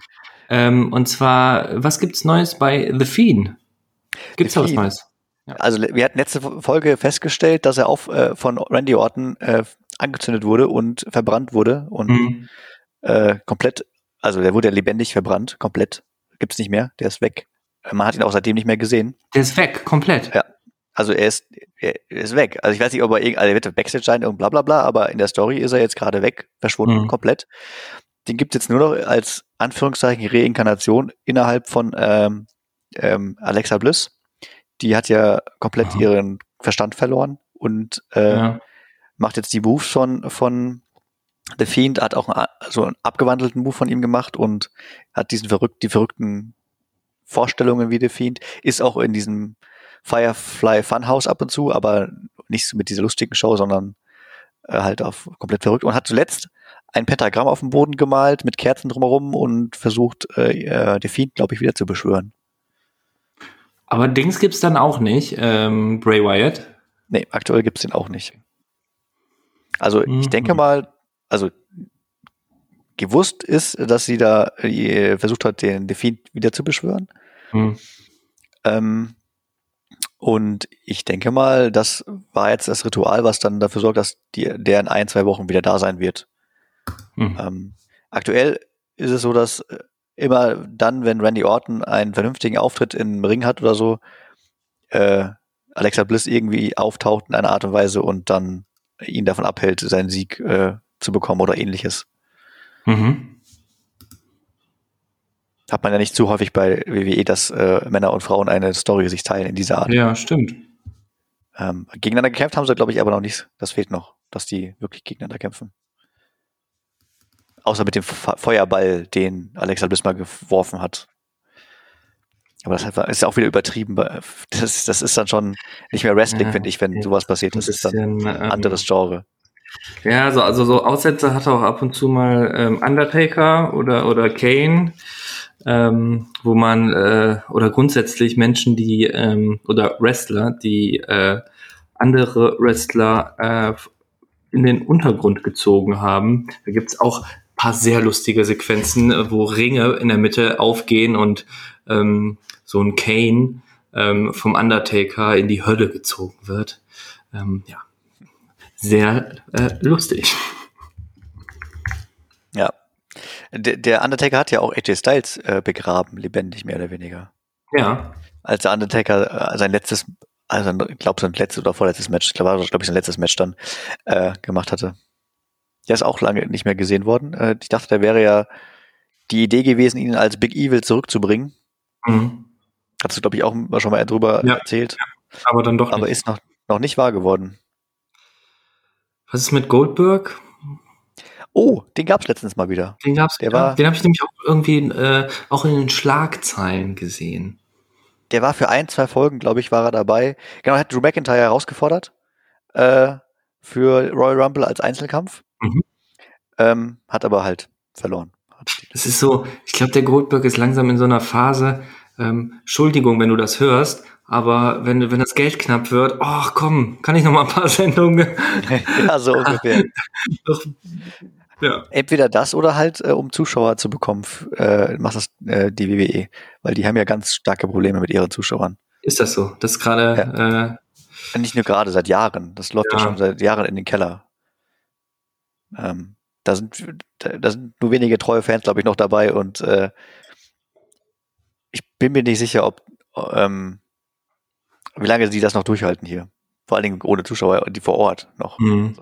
Ähm, und zwar, was gibt's Neues bei The Fiend? Gibt's The da was. Neues? Also wir hatten letzte Folge festgestellt, dass er auf, äh, von Randy Orton äh, angezündet wurde und verbrannt wurde und Mhm. äh, komplett, also der wurde lebendig verbrannt, komplett. Gibt's nicht mehr, der ist weg. Äh, Man hat ihn auch seitdem nicht mehr gesehen. Der ist weg, komplett. Ja. Also er ist, er ist weg. Also ich weiß nicht, ob er irgend, also er wird Backstage sein und bla bla bla, aber in der Story ist er jetzt gerade weg, verschwunden Mhm. komplett. Den gibt's jetzt nur noch als Anführungszeichen Reinkarnation innerhalb von ähm, ähm, Alexa Bliss. Die hat ja komplett Aha. ihren Verstand verloren und äh, Ja. macht jetzt die Moves von, von The Fiend, hat auch einen, so einen abgewandelten Move von ihm gemacht und hat diesen verrückt, die verrückten Vorstellungen wie The Fiend, ist auch in diesem Firefly Funhouse ab und zu, aber nicht mit dieser lustigen Show, sondern äh, halt auf komplett verrückt und hat zuletzt ein Pentagramm auf dem Boden gemalt mit Kerzen drumherum und versucht, äh, äh, Fiend, glaube ich, wieder zu beschwören. Aber Dings gibt's dann auch nicht, ähm, Bray Wyatt. Nee, aktuell gibt's den auch nicht. Also ich Mhm. denke mal, also gewusst ist, dass sie da äh, versucht hat, den Defeat wieder zu beschwören. Hm. Ähm, und ich denke mal, das war jetzt das Ritual, was dann dafür sorgt, dass die, der in ein, zwei Wochen wieder da sein wird. Hm. Ähm, aktuell ist es so, dass äh, immer dann, wenn Randy Orton einen vernünftigen Auftritt im Ring hat oder so, äh, Alexa Bliss irgendwie auftaucht in einer Art und Weise und dann ihn davon abhält, seinen Sieg äh, zu bekommen oder ähnliches. Mhm. Hat man ja nicht zu häufig bei WWE, dass äh, Männer und Frauen eine Story sich teilen in dieser Art. Ja, stimmt. Ähm, gegeneinander gekämpft haben sie, glaube ich, aber noch nicht. Das fehlt noch, dass die wirklich gegeneinander kämpfen. Außer mit dem Fe Feuerball, den Alexa Bliss mal geworfen hat. Aber das ist ja auch wieder übertrieben. Das, das ist dann schon nicht mehr Wrestling, Ja, finde ich, wenn sowas passiert. Das Ein ist dann bisschen, ein ähm, anderes Genre. Ja, also, also so Aussätze hat auch ab und zu mal ähm, Undertaker oder, oder Kane, ähm, wo man, äh, oder grundsätzlich Menschen, die, ähm, oder Wrestler, die äh, andere Wrestler äh, in den Untergrund gezogen haben. Da gibt's auch ein paar sehr lustige Sequenzen, äh, wo Ringe in der Mitte aufgehen und ähm, so ein Kane ähm, vom Undertaker in die Hölle gezogen wird. Ähm, ja, sehr äh, lustig. Ja. Der, der Undertaker hat ja auch AJ Styles äh, begraben, lebendig mehr oder weniger. Ja, Als der Undertaker äh, sein letztes, also ich glaube sein letztes oder vorletztes Match, ich glaube glaub ich sein letztes Match dann äh, gemacht hatte. Der ist auch lange nicht mehr gesehen worden. Äh, ich dachte, da wäre ja die Idee gewesen, ihn als Big Evil zurückzubringen. mhm. Hast du, glaube ich, auch schon mal drüber Ja. erzählt. aber dann doch Aber nicht. ist noch, noch nicht wahr geworden. Was ist mit Goldberg? Oh, den gab's letztens mal wieder. Den gab's, Der ja, war- den habe ich nämlich auch irgendwie äh, auch in den Schlagzeilen gesehen. Der war für ein, zwei Folgen, glaube ich, war er dabei. Genau, er hat Drew McIntyre herausgefordert äh, für Royal Rumble als Einzelkampf. Ähm, hat aber halt verloren. Das ist so, ich glaube, der Goldberg ist langsam in so einer Phase. Ähm, Entschuldigung, wenn du das hörst, aber wenn, wenn das Geld knapp wird, ach komm, kann ich noch mal ein paar Sendungen? ja, so ungefähr. Doch, ja. Entweder das oder halt, äh, um Zuschauer zu bekommen, äh, macht das äh, die WWE. Weil die haben ja ganz starke Probleme mit ihren Zuschauern. Ist das so? Das ist gerade, äh, Nicht nur gerade, seit Jahren. Das läuft ja, Ja. schon seit Jahren in den Keller. Ähm, da sind, da, sind nur wenige treue Fans, glaube ich, noch dabei und äh, ich bin mir nicht sicher, ob ähm, wie lange sie das noch durchhalten hier. Vor allen Dingen ohne Zuschauer, die vor Ort noch. hm.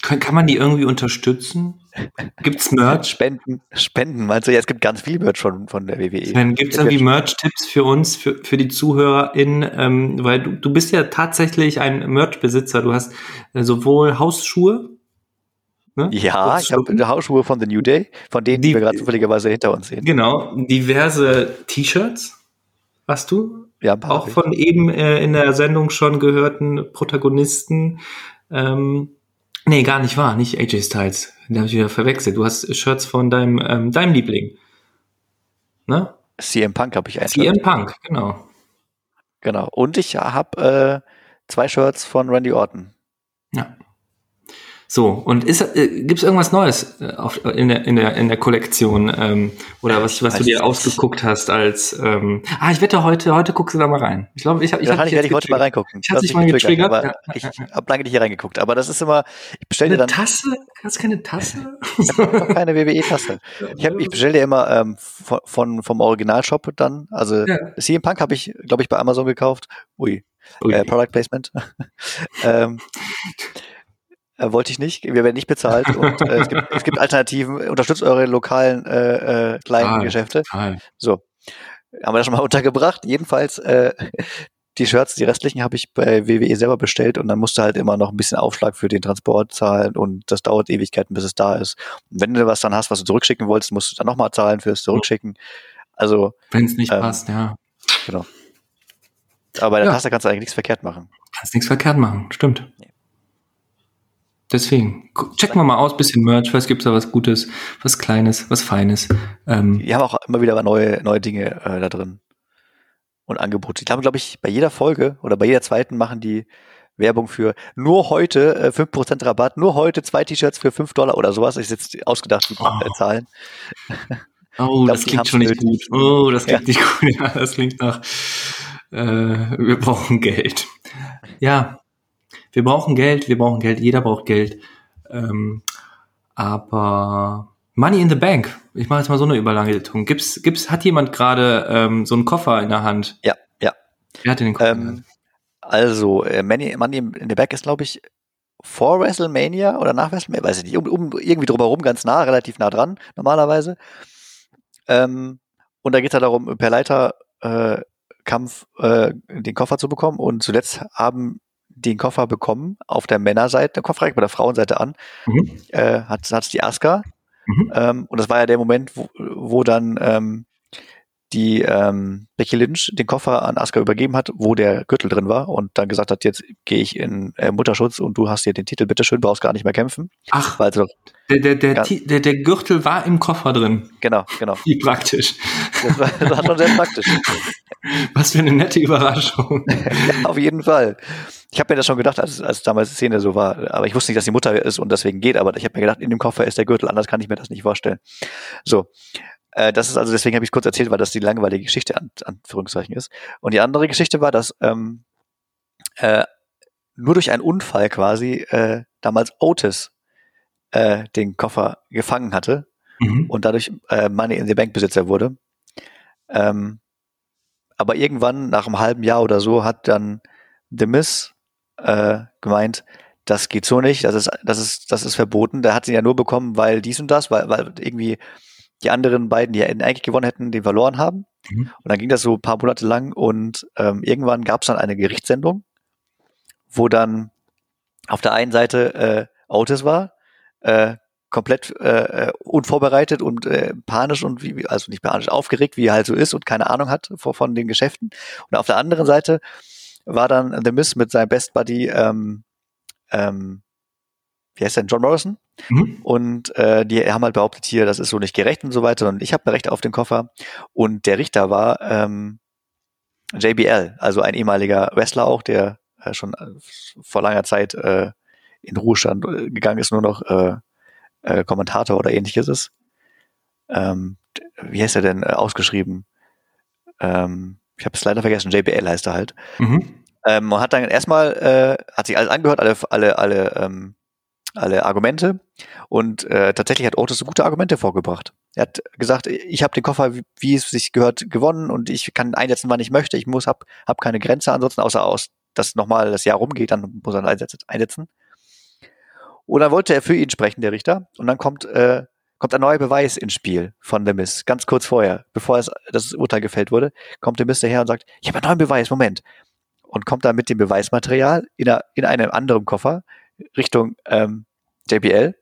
kann, kann man die irgendwie unterstützen? Gibt's Merch? Spenden, Spenden, meinst du? Ja, es gibt ganz viel Merch von, von der WWE. Dann gibt's irgendwie Merch-Tipps für uns, für, für die ZuhörerInnen, ähm, weil du, du bist ja tatsächlich ein Merch-Besitzer. Du hast äh, sowohl Hausschuhe, ne? Ja, ich habe Hausschuhe von The New Day, von denen, die, Die- wir gerade zufälligerweise hinter uns sehen. Genau, diverse T-Shirts Hast du? Ja, Auch von eben äh, in der Sendung schon gehörten Protagonisten. Ähm, nee, gar nicht wahr, nicht AJ Styles. Den habe ich wieder verwechselt. Du hast Shirts von deinem, ähm, deinem Liebling. Ne? CM Punk habe ich ein CM Punk, genau. Genau. Und ich habe äh, zwei Shirts von Randy Orton. So, und ist, äh, gibt es irgendwas Neues äh, auf, in, der, in, der, in der Kollektion? Ähm, oder was, was du dir ausgeguckt hast als ähm, Ah, ich wette, heute, heute guckst du da mal rein. Ich glaube, ich habe ich Wahrscheinlich werde ich heute mal reingucken. Ich habe dich mal getriggert. Aber ja. Ich habe lange nicht hier reingeguckt, aber das ist immer, ich bestelle dir dann. Tasse? Hast du keine Tasse? ich habe keine WWE-Tasse. Ich, hab, ich bestelle dir immer ähm, von, von, vom Originalshop dann. Also ja. CM Punk habe ich, glaube ich, bei Amazon gekauft. Ui. Ui. Äh, Product Placement. ähm, äh, wollte ich nicht. Wir werden nicht bezahlt. Und äh, es, gibt, es gibt Alternativen. Unterstützt eure lokalen äh, äh, kleinen total, Geschäfte. Total. So. Haben wir das schon mal untergebracht. Jedenfalls, äh, die Shirts, die restlichen habe ich bei WWE selber bestellt und dann musste halt immer noch ein bisschen Aufschlag für den Transport zahlen und das dauert Ewigkeiten, bis es da ist. Und wenn du was dann hast, was du zurückschicken wolltest, musst du dann nochmal zahlen fürs Zurückschicken. Also. Wenn es nicht ähm, passt, ja. Genau. Aber bei der ja. Tasse kannst du eigentlich nichts verkehrt machen. Kannst nichts verkehrt machen, stimmt. Nee. Deswegen, checken wir mal aus, bisschen Merch, was gibt's da was Gutes, was Kleines, was Feines. Ähm, die haben auch immer wieder neue, neue Dinge äh, da drin und Angebote. Ich glaube, glaube ich, bei jeder Folge oder bei jeder zweiten machen die Werbung für nur heute äh, 5% Rabatt, nur heute zwei T-Shirts für 5 Dollar oder sowas. Ich jetzt ausgedacht, die oh. Zahlen. Oh, das klingt schon nicht gut. Oh, das klingt ja. nicht gut. Ja, das klingt nach, äh, wir brauchen Geld. Ja, wir brauchen Geld, wir brauchen Geld, jeder braucht Geld. Ähm, aber Money in the Bank, ich mache jetzt mal so eine Überleitung. Gibt's, gibt's, hat jemand gerade ähm, so einen Koffer in der Hand? Ja, ja. Wer hat den Koffer? Ähm, also, äh, Money, Money in the Bank ist, glaube ich, vor WrestleMania oder nach WrestleMania, weiß ich nicht, um, um irgendwie drumherum, ganz nah, relativ nah dran, normalerweise. Ähm, und da geht es halt darum, per Leiterkampf äh, äh, den Koffer zu bekommen. Und zuletzt haben den Koffer bekommen, auf der Männerseite, der Koffer reicht bei der Frauenseite an, mhm. äh, hat es die Aska. Mhm. Ähm, und das war ja der Moment, wo, wo dann ähm, die ähm, Becky Lynch den Koffer an Asuka übergeben hat, wo der Gürtel drin war und dann gesagt hat, jetzt gehe ich in äh, Mutterschutz und du hast hier den Titel, bitteschön, brauchst gar nicht mehr kämpfen. Ach, Weil also, der, der, der, ja, der, der Gürtel war im Koffer drin. Genau, genau. Wie praktisch. Das war, das war schon sehr praktisch. Was für eine nette Überraschung. ja, auf jeden Fall. Ich habe mir das schon gedacht, als, als damals die Szene so war, aber ich wusste nicht, dass die Mutter ist und deswegen geht, aber ich habe mir gedacht, in dem Koffer ist der Gürtel, anders kann ich mir das nicht vorstellen. So, äh, das ist also, deswegen habe ich kurz erzählt, weil das die langweilige Geschichte an Anführungszeichen ist. Und die andere Geschichte war, dass ähm, äh, nur durch einen Unfall quasi äh, damals Otis äh, den Koffer gefangen hatte mhm. und dadurch äh, Money in the Bank Besitzer wurde. Ähm, aber irgendwann, nach einem halben Jahr oder so, hat dann The Miss äh, gemeint, das geht so nicht, das ist, das ist, das ist verboten. Der hat sie ja nur bekommen, weil dies und das, weil, weil irgendwie die anderen beiden, die ja eigentlich gewonnen hätten, den verloren haben. Mhm. Und dann ging das so ein paar Monate lang und ähm, irgendwann gab es dann eine Gerichtssendung, wo dann auf der einen Seite äh, Otis war, äh, komplett äh, äh, unvorbereitet und äh, panisch und wie, also nicht panisch, aufgeregt, wie er halt so ist und keine Ahnung hat von, von den Geschäften. Und auf der anderen Seite war dann The Miss mit seinem Best Buddy, ähm, ähm, wie heißt der, John Morrison? Mhm. Und äh, die haben halt behauptet hier, das ist so nicht gerecht und so weiter und ich habe Recht auf den Koffer. Und der Richter war ähm, JBL, also ein ehemaliger Wrestler auch, der äh, schon äh, vor langer Zeit äh, in Ruhestand äh, gegangen ist, nur noch äh, äh, Kommentator oder ähnliches ist. Ähm, wie heißt er denn äh, ausgeschrieben? Ähm, ich habe es leider vergessen, JBL heißt er halt. Mhm. Ähm, und hat dann erstmal, äh, hat sich alles angehört, alle, alle, alle, ähm, alle Argumente. Und äh, tatsächlich hat Otis so gute Argumente vorgebracht. Er hat gesagt, ich habe den Koffer, wie, es sich gehört, gewonnen und ich kann einsetzen, wann ich möchte. Ich muss, hab, hab keine Grenze ansonsten, außer aus, dass nochmal das Jahr rumgeht, dann muss er einsetzen. Und dann wollte er für ihn sprechen, der Richter. Und dann kommt, äh, kommt ein neuer Beweis ins Spiel von The Miss. Ganz kurz vorher, bevor es, das Urteil gefällt wurde, kommt der Miss daher und sagt, ich habe einen neuen Beweis, Moment. Und kommt dann mit dem Beweismaterial in, einer, in einem anderen Koffer Richtung ähm, JBL.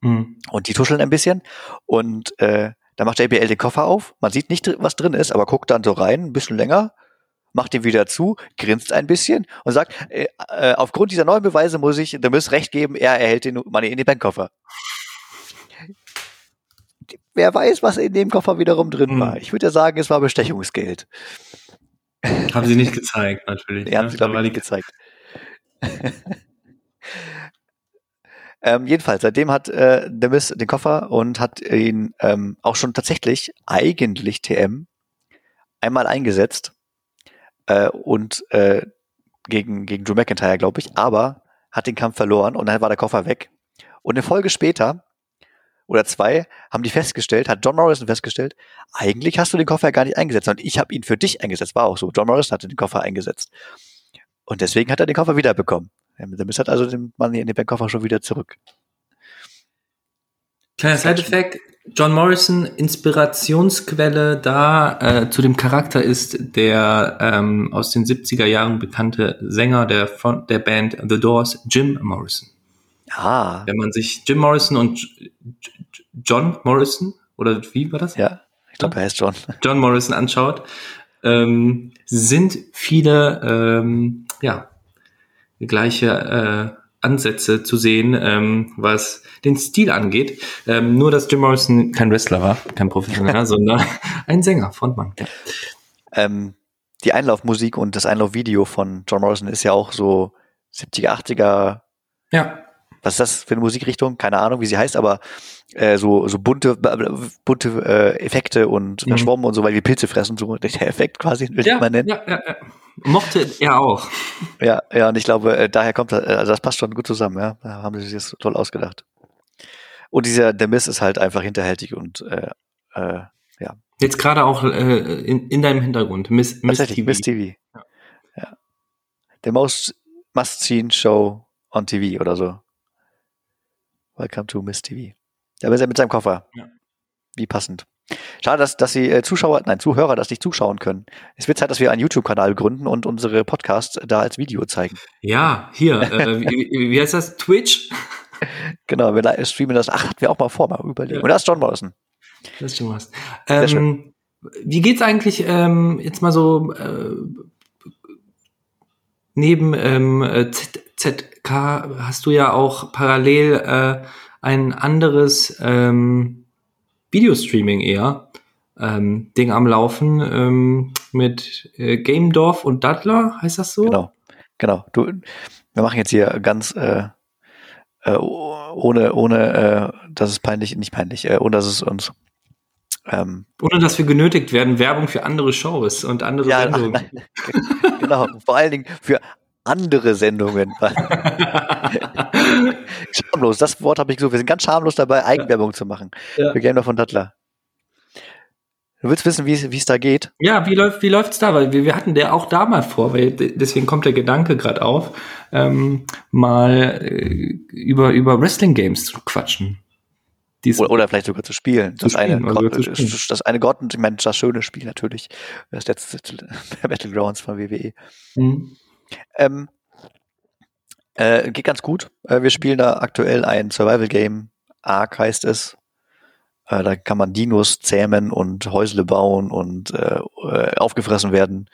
Mhm. Und die tuscheln ein bisschen. Und äh, da macht JBL den Koffer auf. Man sieht nicht, was drin ist, aber guckt dann so rein, ein bisschen länger. macht den wieder zu, grinst ein bisschen und sagt, äh, äh, aufgrund dieser neuen Beweise muss ich The Miz recht geben, er erhält den Money in den Bankkoffer. Wer weiß, was in dem Koffer wiederum drin hm. war. Ich würde ja sagen, es war Bestechungsgeld. Haben sie nicht gezeigt, natürlich. Haben ne? sie, glaube ich, nicht gezeigt. ähm, jedenfalls, seitdem hat äh, The Miz den Koffer und hat ihn ähm, auch schon tatsächlich eigentlich TM einmal eingesetzt äh, und äh, gegen, gegen Drew McIntyre, glaube ich, aber hat den Kampf verloren und dann war der Koffer weg. Und eine Folge später oder zwei haben die festgestellt, hat John Morrison festgestellt, eigentlich hast du den Koffer gar nicht eingesetzt, und ich habe ihn für dich eingesetzt. War auch so. John Morrison hatte den Koffer eingesetzt. Und deswegen hat er den Koffer wiederbekommen. Damit hat also den Mann in den Bankkoffer schon wieder zurück. Kleiner Side-Effekt. John Morrison, Inspirationsquelle da äh, zu dem Charakter ist der ähm, aus den 70er Jahren bekannte Sänger der, von der Band The Doors, Jim Morrison. Ah. Wenn man sich Jim Morrison und John Morrison, oder wie war das? Ja, ich glaube, er heißt John. John Morrison anschaut, ähm, sind viele, ähm, ja, gleiche äh, Ansätze zu sehen, ähm, was den Stil angeht. Ähm, nur, dass Jim Morrison kein Wrestler war, kein Professioneller, sondern ein Sänger, Frontmann. Ja. Ähm, die Einlaufmusik und das Einlaufvideo von John Morrison ist ja auch so 70er, 80er. Ja was ist das für eine Musikrichtung? Keine Ahnung, wie sie heißt, aber äh, so, so bunte, bunte äh, Effekte und mhm. Schwommen und so, weil wir Pilze fressen, so der Effekt quasi, will ja, ich mal nennen. Ja, ja, ja. Mochte er auch. Ja, ja, und ich glaube, äh, daher kommt das, also das passt schon gut zusammen, ja. Da haben sie sich das toll ausgedacht. Und dieser, der Mist ist halt einfach hinterhältig und äh, äh, ja. Jetzt gerade auch äh, in, in deinem Hintergrund, Miss, Miss TV. Miss TV. Ja. ja. The most must-seen show on TV oder so. Welcome to Miss TV. Da ist er mit seinem Koffer. Ja. Wie passend. Schade, dass, dass die äh, Zuschauer, nein, Zuhörer das nicht zuschauen können. Es wird Zeit, dass wir einen YouTube-Kanal gründen und unsere Podcasts da als Video zeigen. Ja, hier, äh, wie, wie, heißt das? Twitch? Genau, wir streamen das. Ach, hatten wir auch mal vor, mal überlegen. Ja. Und das ist John Morrison. Das ist John Morrison. Ähm, wie geht's eigentlich ähm, jetzt mal so äh, neben ähm, ZK hast du ja auch parallel äh, ein anderes ähm, Videostreaming eher ähm, Ding am Laufen ähm, mit äh, Gamedorf und Dattler, heißt das so? Genau, genau. Du, wir machen jetzt hier ganz äh, äh, ohne, ohne, äh, dass es peinlich, nicht peinlich, äh, ohne dass es uns ähm, Ohne dass wir genötigt werden, Werbung für andere Shows und andere ja, Sendungen. Nein. genau, vor allen Dingen für andere Sendungen. schamlos, das Wort habe ich gesucht. Wir sind ganz schamlos dabei, Eigenwerbung zu machen. Ja. Für Gamer von Dattler. Du willst wissen, wie es da geht? Ja, wie läuft wie läuft's da? Weil wir, wir hatten der auch da mal vor, weil deswegen kommt der Gedanke gerade auf, ähm, mal äh, über über Wrestling Games zu quatschen. Oder, oder, vielleicht sogar zu spielen. Zu das, spielen, eine, also Gott, spielen. das eine Gott, ich meine, das schöne Spiel natürlich. Das letzte Battlegrounds von WWE. Mhm. Ähm, äh, geht ganz gut. Äh, wir spielen da aktuell ein Survival Game. Ark heißt es. Äh, da kann man Dinos zähmen und Häusle bauen und äh, äh, aufgefressen werden.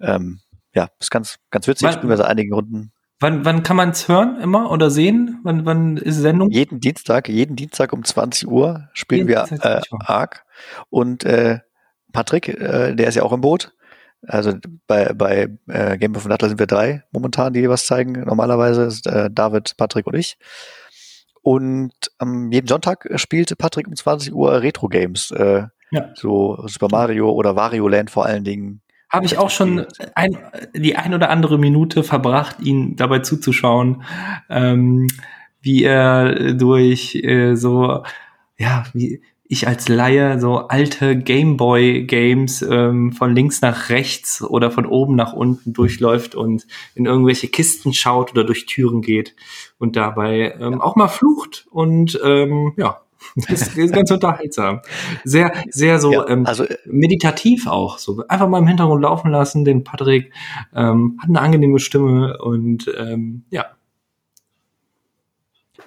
Ähm, ja, ist ganz, ganz witzig. Wann, spielen wir seit einigen Runden. Wann, wann kann man es hören immer oder sehen? Wann, wann ist Sendung? Jeden Dienstag, jeden Dienstag um 20 Uhr spielen jeden wir äh, Ark. Und Patrick, der ist ja auch im Boot. Also bei, bei äh, Game of Nuttler sind wir drei momentan, die was zeigen. Normalerweise ist äh, David, Patrick und ich. Und ähm, jeden Sonntag spielt Patrick um 20 Uhr Retro-Games. Äh, ja. So Super Mario oder Wario Land vor allen Dingen. Habe ich auch schon ein, die ein oder andere Minute verbracht, ihn dabei zuzuschauen, ähm, wie er durch äh, so, ja, wie, ich als Laie so alte Gameboy-Games ähm, von links nach rechts oder von oben nach unten durchläuft und in irgendwelche Kisten schaut oder durch Türen geht und dabei ähm, auch mal flucht und ähm, ja, das ist ganz unterhaltsam. Sehr, sehr so ja, ähm, also, ähm, meditativ auch. So einfach mal im Hintergrund laufen lassen. Den Patrick ähm, hat eine angenehme Stimme und ähm, ja,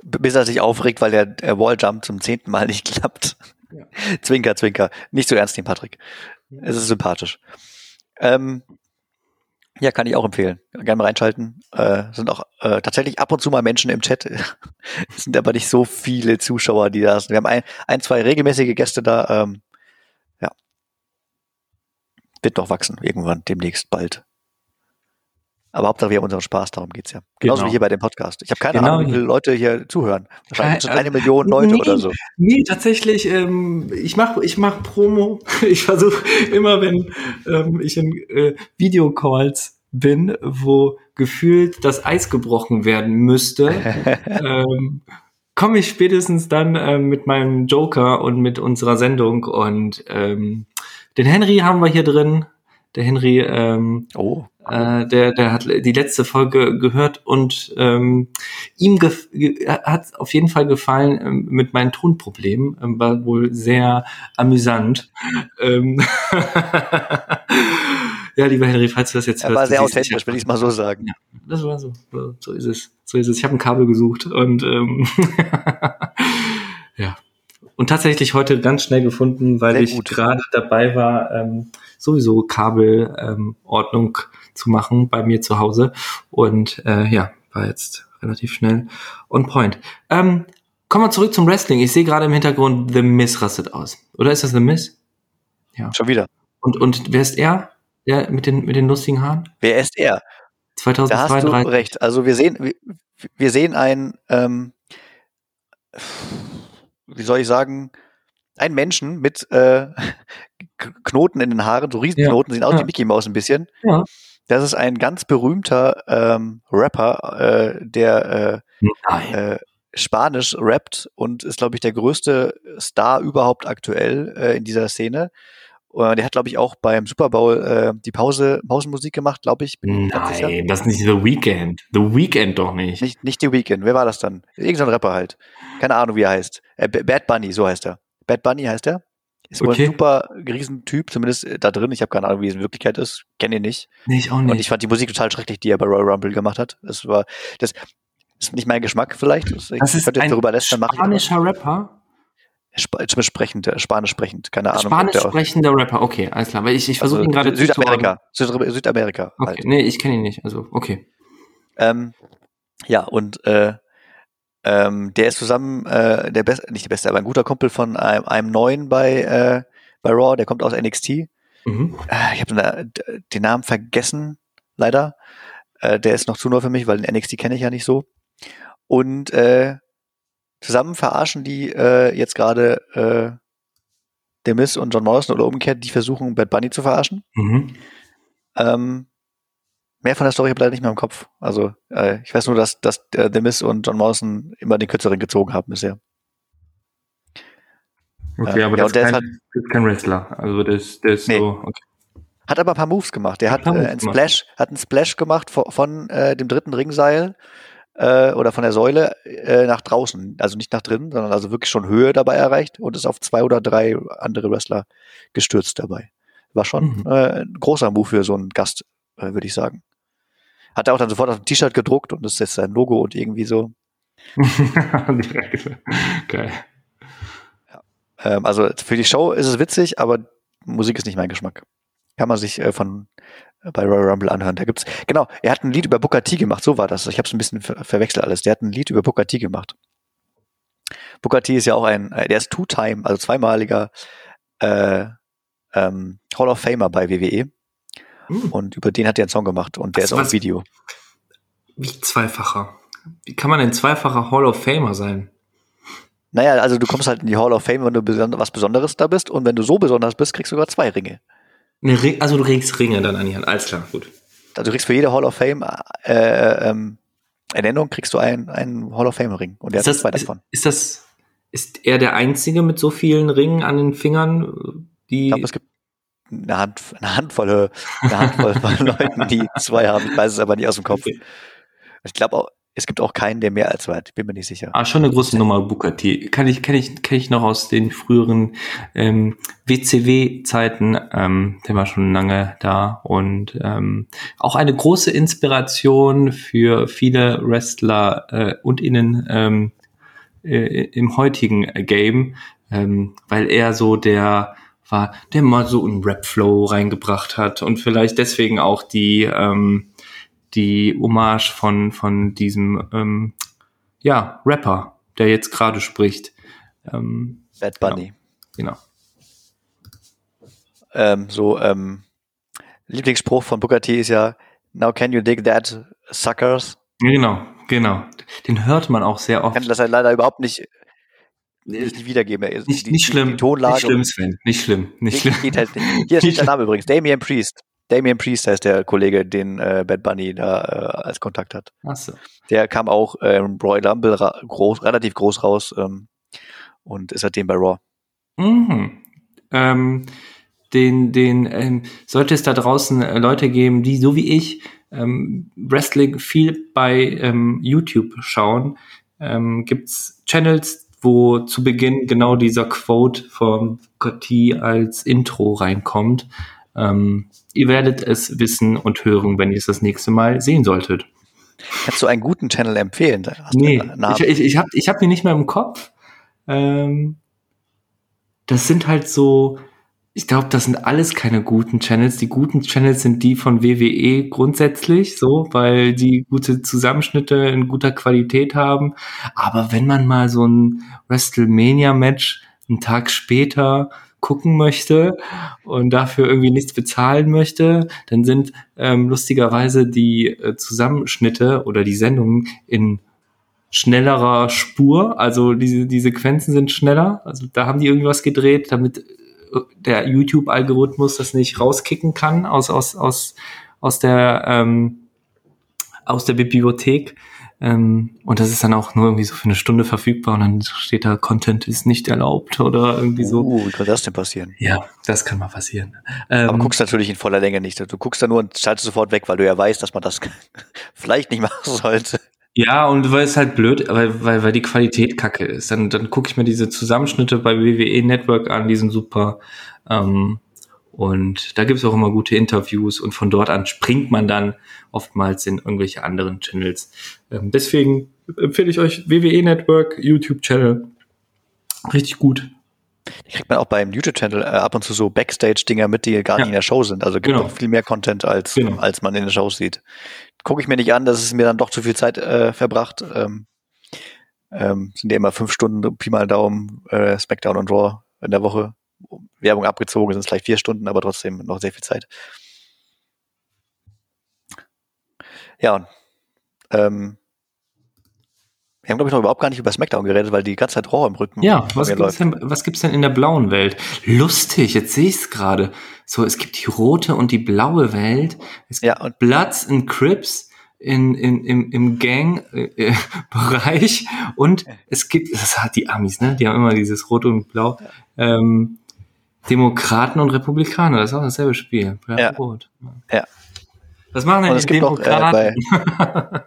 bis er sich aufregt, weil der, der Walljump zum zehnten Mal nicht klappt. Ja. Zwinker, zwinker. Nicht so ernst nehmen, Patrick. Es ist sympathisch. Ähm, Ja, kann ich auch empfehlen. Gerne mal reinschalten. Äh, sind auch äh, tatsächlich ab und zu mal Menschen im Chat. es sind aber nicht so viele Zuschauer, die da sind. Wir haben ein, ein zwei regelmäßige Gäste da. Ähm, ja. Wird noch wachsen, irgendwann, demnächst bald. Aber Hauptsache wir haben unseren Spaß, darum geht's ja. Genauso genau. wie hier bei dem Podcast. Ich habe keine genau. Ahnung, wie viele Leute hier zuhören. Wahrscheinlich sind eine Million Leute nee, oder so. Nee, tatsächlich, ähm, ich mache ich mach Promo. Ich versuche immer, wenn ähm, ich in äh, Videocalls bin, wo gefühlt das Eis gebrochen werden müsste, ähm, komme ich spätestens dann äh, mit meinem Joker und mit unserer Sendung und ähm, den Henry haben wir hier drin. Der Henry, ähm, oh. Äh, der, der hat die letzte Folge gehört und ähm, ihm hat auf jeden Fall gefallen ähm, mit meinen Tonproblemen, ähm, war wohl sehr amüsant. Ähm ja, lieber Henry, falls du das jetzt er hörst. War sehr authentisch, will ich mal so sagen. Ja, das war so. So ist es. So ist es. Ich habe ein Kabel gesucht und ähm, ja. Und tatsächlich heute ganz schnell gefunden, weil sehr ich gerade dabei war, ähm, sowieso Kabelordnung ähm, zu machen bei mir zu Hause. Und äh, ja, war jetzt relativ schnell on point. Ähm, kommen wir zurück zum Wrestling. Ich sehe gerade im Hintergrund The Miss rastet aus. Oder ist das The Miss? Ja. Schon wieder. Und, und wer ist er? Der mit den, mit den lustigen Haaren? Wer ist er? 2032. Da hast du recht. Also wir sehen, wir, wir sehen ein, ähm, wie soll ich sagen, einen Menschen mit äh, Knoten in den Haaren, so Riesenknoten, ja. sehen aus ja. wie Mickey Mouse ein bisschen. Ja. Das ist ein ganz berühmter ähm, Rapper, äh, der äh, äh, Spanisch rappt und ist, glaube ich, der größte Star überhaupt aktuell äh, in dieser Szene. Und der hat, glaube ich, auch beim Super Bowl äh, die Pause, Pausenmusik gemacht, glaube ich. Nein, das ist nicht The Weekend. The Weekend doch nicht. Nicht, nicht The Weekend. Wer war das dann? Irgend so ein Rapper halt. Keine Ahnung, wie er heißt. Äh, Bad Bunny, so heißt er. Bad Bunny heißt er. Ist okay. ein super Riesentyp, zumindest äh, da drin. Ich habe keine Ahnung, wie es in Wirklichkeit ist. Kenne ihn nicht. Nee, ich auch nicht. Und ich fand die Musik total schrecklich, die er bei Royal Rumble gemacht hat. Das war, das ist nicht mein Geschmack vielleicht. Das, ist ein darüber lässt, spanischer Rapper? Sp sprechend, Spanisch sprechend, keine Ahnung. Spanisch sprechender Rapper, okay, alles klar. Weil ich, ich versuche also, ihn gerade Südamerika, Südamerika, Südamerika. Okay. Halt. Nee, ich kenne ihn nicht, also okay. Ähm, ja, und äh, ähm, der ist zusammen äh, der beste, nicht der beste, aber ein guter Kumpel von einem, einem neuen bei, äh, bei Raw, der kommt aus NXT. Mhm. Äh, ich habe den Namen vergessen, leider. Äh, der ist noch zu neu für mich, weil den NXT kenne ich ja nicht so. Und äh, zusammen verarschen die äh, jetzt gerade äh, The Miss und John Morrison oder umgekehrt, die versuchen Bad Bunny zu verarschen. Mhm. Ähm, Mehr von der Story habe ich leider nicht mehr im Kopf. Also äh, ich weiß nur, dass, dass äh, The Miz und John Morrison immer den kürzeren gezogen haben bisher. Okay, äh, aber ja, das, ist kein, halt, ist kein, Wrestler. Also das, der ist nee. so. Okay. Hat aber ein paar Moves gemacht. Der hat, äh, einen Splash, hat einen Splash gemacht von, von äh, dem dritten Ringseil äh, oder von der Säule äh, nach draußen. Also nicht nach drinnen, sondern also wirklich schon Höhe dabei erreicht und ist auf zwei oder drei andere Wrestler gestürzt dabei. War schon mhm. äh, ein großer Move für so einen Gast, äh, würde ich sagen. Hat er auch dann sofort auf ein T-Shirt gedruckt und das ist jetzt sein Logo und irgendwie so. Geil. Ja. Ähm, also für die Show ist es witzig, aber Musik ist nicht mein Geschmack. Kann man sich äh, von äh, bei Royal Rumble anhören. Da gibt's genau. Er hat ein Lied über Booker T gemacht. So war das. Ich habe es ein bisschen ver verwechselt alles. Der hat ein Lied über Booker T gemacht. Booker T ist ja auch ein, äh, der ist Two-Time, also zweimaliger äh, ähm, Hall of Famer bei WWE. Hm. Und über den hat er einen Song gemacht und der also ist auch ein Video. Wie zweifacher? Wie kann man denn zweifacher Hall of Famer sein? Naja, also du kommst halt in die Hall of Fame, wenn du was Besonderes da bist. Und wenn du so besonders bist, kriegst du sogar zwei Ringe. Ring, also du kriegst Ringe dann an die Hand. Alles klar, gut. Also du kriegst für jede Hall of Fame äh, äh ähm, Ernennung kriegst du einen, einen Hall of Fame Ring. Und der ist hat das, zwei davon. Ist, ist das, ist er der Einzige mit so vielen Ringen an den Fingern, die. Ich glaube, es gibt eine, Hand, eine Handvoll, eine Handvoll von Leuten, die zwei haben. Ich weiß es aber nicht aus dem Kopf. Ich glaube auch, es gibt auch keinen, der mehr als zwei hat. Bin mir nicht sicher. Ah, schon eine große Nummer, Bukati. Kann ich, kann ich, kenne ich noch aus den früheren ähm, WCW-Zeiten. Ähm, der war schon lange da und ähm, auch eine große Inspiration für viele Wrestler äh, und innen ähm, äh, im heutigen Game, ähm, weil er so der war, der mal so einen Rap-Flow reingebracht hat und vielleicht deswegen auch die, ähm, die Hommage von, von diesem, ähm, ja, Rapper, der jetzt gerade spricht. Ähm, Bad Bunny. Genau. genau. Ähm, so, ähm, Lieblingsspruch von Booker T ist ja, now can you dig that, suckers? Genau, genau. Den hört man auch sehr oft. Ich kann das halt leider überhaupt nicht, nicht wiedergeben. Nicht, die, nicht schlimm. Die Tonlage nicht schlimm, Sven. Nicht schlimm. Nicht schlimm. Geht halt nicht. Hier ist der Name übrigens. Damien Priest. Damien Priest heißt der Kollege, den äh, Bad Bunny da äh, als Kontakt hat. Ach so. Der kam auch ähm, Roy Rumble groß, relativ groß raus ähm, und ist seitdem bei Raw. Mhm. Ähm, den, den ähm, sollte es da draußen äh, Leute geben, die so wie ich ähm, Wrestling viel bei ähm, YouTube schauen, ähm, gibt's Channels, wo zu Beginn genau dieser Quote von Gotti als Intro reinkommt. Ähm, ihr werdet es wissen und hören, wenn ihr es das nächste Mal sehen solltet. Kannst du einen guten Channel empfehlen? Hast nee, ich, ich, ich habe ich hab ihn nicht mehr im Kopf. Ähm, das sind halt so, ich glaube, das sind alles keine guten Channels. Die guten Channels sind die von WWE grundsätzlich, so, weil die gute Zusammenschnitte in guter Qualität haben. Aber wenn man mal so ein WrestleMania-Match einen Tag später gucken möchte und dafür irgendwie nichts bezahlen möchte, dann sind ähm, lustigerweise die äh, Zusammenschnitte oder die Sendungen in schnellerer Spur. Also diese, die Sequenzen sind schneller. Also da haben die irgendwas gedreht, damit der YouTube-Algorithmus das nicht rauskicken kann aus, aus, aus, aus der, ähm, aus der Bibliothek. Ähm, und das ist dann auch nur irgendwie so für eine Stunde verfügbar und dann steht da, Content ist nicht erlaubt oder irgendwie so. Uh, wie kann das denn passieren? Ja, das kann mal passieren. Ähm, Aber guckst natürlich in voller Länge nicht. Du guckst da nur und schaltest sofort weg, weil du ja weißt, dass man das vielleicht nicht machen sollte. Ja, und weil es halt blöd, weil, weil, weil die Qualität kacke ist. Dann, dann gucke ich mir diese Zusammenschnitte bei WWE Network an, die sind super. Ähm, und da gibt es auch immer gute Interviews und von dort an springt man dann oftmals in irgendwelche anderen Channels. Ähm, deswegen empfehle ich euch WWE Network, YouTube-Channel. Richtig gut. Die kriegt man auch beim YouTube-Channel äh, ab und zu so Backstage-Dinger mit, die gar nicht in der Show sind. Also gibt genau. auch viel mehr Content, als, genau. als man in der Show sieht gucke ich mir nicht an, dass es mir dann doch zu viel Zeit äh, verbracht. Ähm, ähm, sind ja immer fünf Stunden Pi mal Daumen, äh, Smackdown und Raw in der Woche. Werbung abgezogen sind es vielleicht vier Stunden, aber trotzdem noch sehr viel Zeit. Ja, und ähm, wir haben, glaube ich, noch überhaupt gar nicht über Smackdown geredet, weil die ganze Zeit Raw im Rücken Ja, was gibt's, denn, was gibt's denn in der blauen Welt? Lustig, jetzt sehe ich es gerade. So, es gibt die rote und die blaue Welt. Es gibt ja, und Bloods und Crips in, in, im, im Gang-Bereich äh, und es gibt, das hat die Amis, ne? Die haben immer dieses Rot und Blau. Ähm, Demokraten und Republikaner, das ist auch dasselbe Spiel. Ja. ja. Rot. ja. Was machen denn die Demokraten? Auch, äh,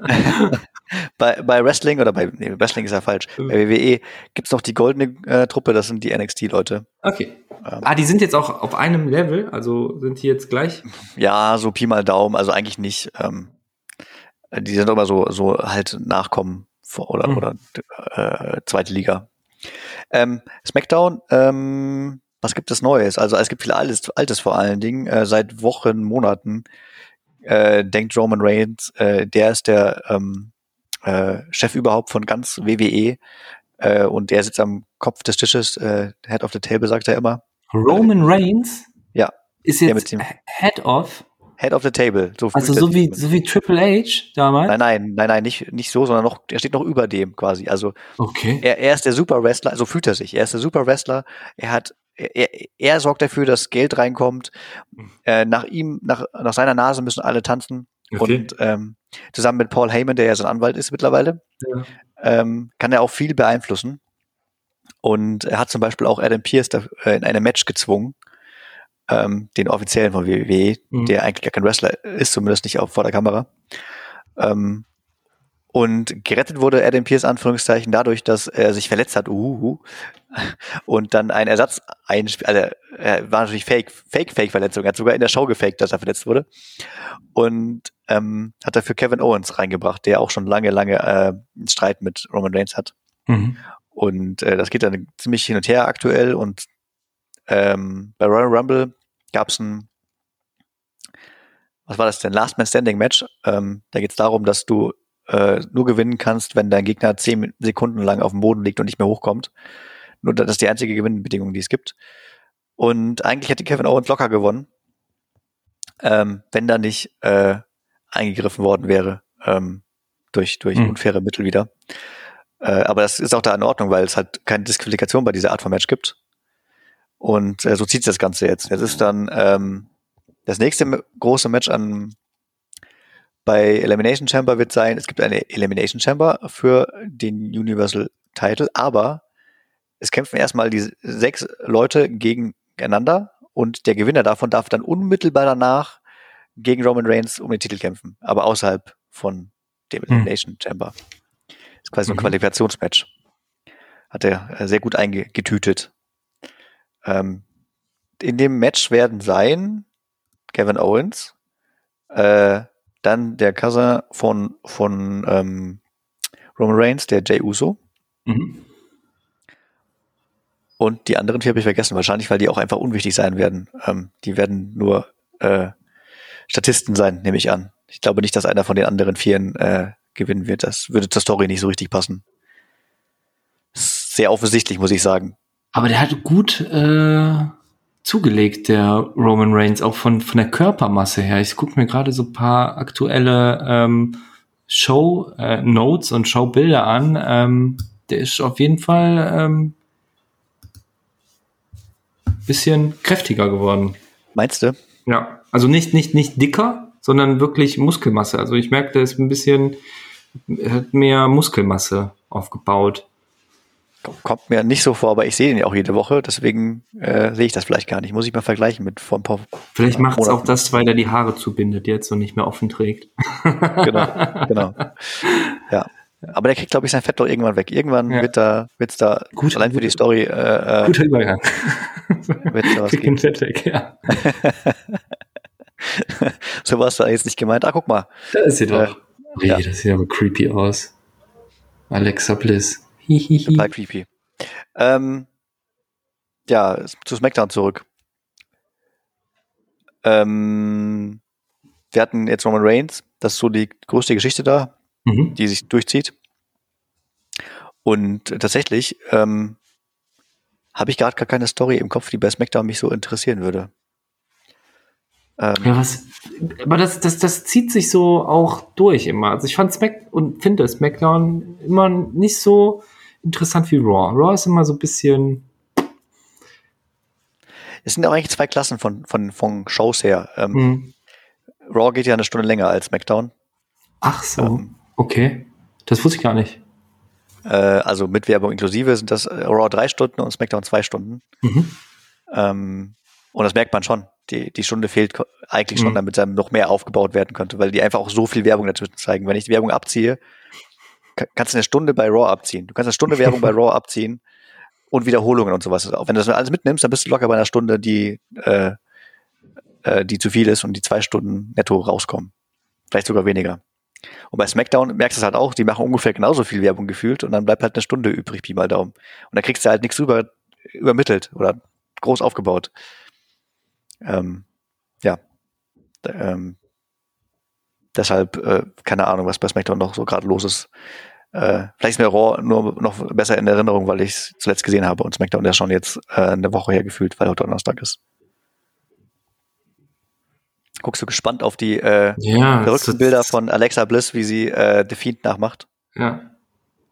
bei, bei, bei Wrestling oder bei nee, Wrestling ist ja falsch. Mhm. Bei WWE gibt's noch die goldene äh, Truppe, das sind die NXT-Leute. Okay. Ähm, ah, die sind jetzt auch auf einem Level, also sind die jetzt gleich? Ja, so Pi mal Daumen, also eigentlich nicht. Ähm, die sind immer so, so halt Nachkommen vor, oder, mhm. oder äh, zweite Liga. Ähm, SmackDown, ähm, was gibt es Neues? Also es gibt viel Altes, Altes vor allen Dingen. Äh, seit Wochen, Monaten äh, denkt Roman Reigns, äh, der ist der ähm, äh, Chef überhaupt von ganz WWE äh, und der sitzt am Kopf des Tisches, äh, Head of the Table, sagt er immer. Roman Reigns? Ja. Ist jetzt Head of? Head of the Table. So also so wie, so wie Triple H damals? Nein, nein, nein, nein, nicht, nicht so, sondern noch, er steht noch über dem quasi. Also okay. er, er ist der Super Wrestler, so fühlt er sich. Er ist der Super Wrestler. Er hat er, er sorgt dafür, dass Geld reinkommt. Hm. Äh, nach ihm, nach, nach seiner Nase müssen alle tanzen. Okay. Und ähm, zusammen mit Paul Heyman, der ja sein Anwalt ist mittlerweile, ja. ähm, kann er auch viel beeinflussen. Und er hat zum Beispiel auch Adam Pierce da, äh, in einem Match gezwungen, ähm, den offiziellen von WWE, mhm. der eigentlich gar kein Wrestler ist, zumindest nicht auch vor der Kamera. Ähm, und gerettet wurde Adam Pierce Anführungszeichen dadurch, dass er sich verletzt hat, uhuhu, und dann ein Ersatz einspielt, also er war natürlich Fake, Fake, Fake Verletzung, er hat sogar in der Show gefaked, dass er verletzt wurde und ähm, hat dafür Kevin Owens reingebracht, der auch schon lange, lange äh, einen Streit mit Roman Reigns hat. Mhm. Und äh, das geht dann ziemlich hin und her aktuell und ähm, bei Royal Rumble gab es ein, was war das denn, Last Man Standing Match. Ähm, da geht es darum, dass du äh, nur gewinnen kannst, wenn dein Gegner zehn Sekunden lang auf dem Boden liegt und nicht mehr hochkommt. Nur das ist die einzige Gewinnbedingung, die es gibt. Und eigentlich hätte Kevin Owens locker gewonnen, ähm, wenn da nicht äh, eingegriffen worden wäre ähm, durch, durch mhm. unfaire Mittel wieder. Äh, aber das ist auch da in Ordnung, weil es halt keine Disqualifikation bei dieser Art von Match gibt. Und äh, so zieht das Ganze jetzt. Jetzt ist dann ähm, das nächste große Match an bei Elimination Chamber wird sein, es gibt eine Elimination Chamber für den Universal Title, aber es kämpfen erstmal die sechs Leute gegeneinander und der Gewinner davon darf dann unmittelbar danach gegen Roman Reigns um den Titel kämpfen, aber außerhalb von dem hm. Elimination Chamber. Das ist quasi mhm. ein Qualifikationsmatch. Hat er äh, sehr gut eingetütet. Ähm, in dem Match werden sein Kevin Owens, äh, dann der Cousin von, von ähm, Roman Reigns, der Jay Uso. Mhm. Und die anderen vier habe ich vergessen, wahrscheinlich, weil die auch einfach unwichtig sein werden. Ähm, die werden nur äh, Statisten sein, nehme ich an. Ich glaube nicht, dass einer von den anderen Vieren äh, gewinnen wird. Das würde zur Story nicht so richtig passen. Sehr offensichtlich, muss ich sagen. Aber der hat gut äh, zugelegt, der Roman Reigns, auch von, von der Körpermasse her. Ich gucke mir gerade so paar aktuelle ähm, Show-Notes äh, und Show-Bilder an. Ähm, der ist auf jeden Fall ähm, bisschen kräftiger geworden. Meinst du? Ja, also nicht, nicht, nicht dicker, sondern wirklich Muskelmasse. Also ich merke, der ist ein bisschen, hat mehr Muskelmasse aufgebaut. Kommt mir nicht so vor, aber ich sehe den ja auch jede Woche, deswegen äh, sehe ich das vielleicht gar nicht. Muss ich mal vergleichen mit vor ein paar Vielleicht macht es auch das, weil er die Haare zubindet jetzt und nicht mehr offen trägt. genau, genau. Ja. Aber der kriegt, glaube ich, sein Fett doch irgendwann weg. Irgendwann ja. wird da, wird's da, Gut, allein für die Story, äh, äh guter Übergang. Wird da was Krieg Fett weg, ja. so war es da jetzt nicht gemeint. Ah, guck mal. Da ist sie doch. Äh, ja. Das sieht aber creepy aus. Alexa Bliss. Total creepy. Ähm, ja, zu SmackDown zurück. Ähm, wir hatten jetzt Roman Reigns, das ist so die größte Geschichte da, mhm. die sich durchzieht. Und tatsächlich ähm, habe ich gerade gar keine Story im Kopf, die bei SmackDown mich so interessieren würde. Ähm, ja, was, aber das, das, das zieht sich so auch durch immer. Also ich fand Smack und finde SmackDown immer nicht so interessant wie Raw. Raw ist immer so ein bisschen. Es sind auch eigentlich zwei Klassen von, von, von Shows her. Ähm, mhm. Raw geht ja eine Stunde länger als SmackDown. Ach so, ähm, okay. Das wusste ich gar nicht. Äh, also mit Werbung inklusive sind das äh, Raw drei Stunden und SmackDown zwei Stunden. Mhm. Ähm, und das merkt man schon. Die, die Stunde fehlt eigentlich schon, mhm. damit dann noch mehr aufgebaut werden könnte, weil die einfach auch so viel Werbung dazwischen zeigen. Wenn ich die Werbung abziehe, kannst du eine Stunde bei Raw abziehen. Du kannst eine Stunde Werbung bei Raw abziehen und Wiederholungen und sowas. Auch wenn du das alles mitnimmst, dann bist du locker bei einer Stunde, die, äh, äh, die zu viel ist und die zwei Stunden netto rauskommen. Vielleicht sogar weniger. Und bei SmackDown merkst du es halt auch, die machen ungefähr genauso viel Werbung gefühlt und dann bleibt halt eine Stunde übrig, Pi mal Daumen. Und da kriegst du halt nichts über, übermittelt oder groß aufgebaut. Ähm, ja. Ähm, deshalb, äh, keine Ahnung, was bei SmackDown noch so gerade los ist. Äh, vielleicht ist mir Raw nur noch besser in Erinnerung, weil ich es zuletzt gesehen habe und SmackDown ja schon jetzt äh, eine Woche her gefühlt, weil heute Donnerstag ist. Guckst du gespannt auf die äh, ja, verrückten Bilder von Alexa Bliss, wie sie äh, Fiend nachmacht? Ja.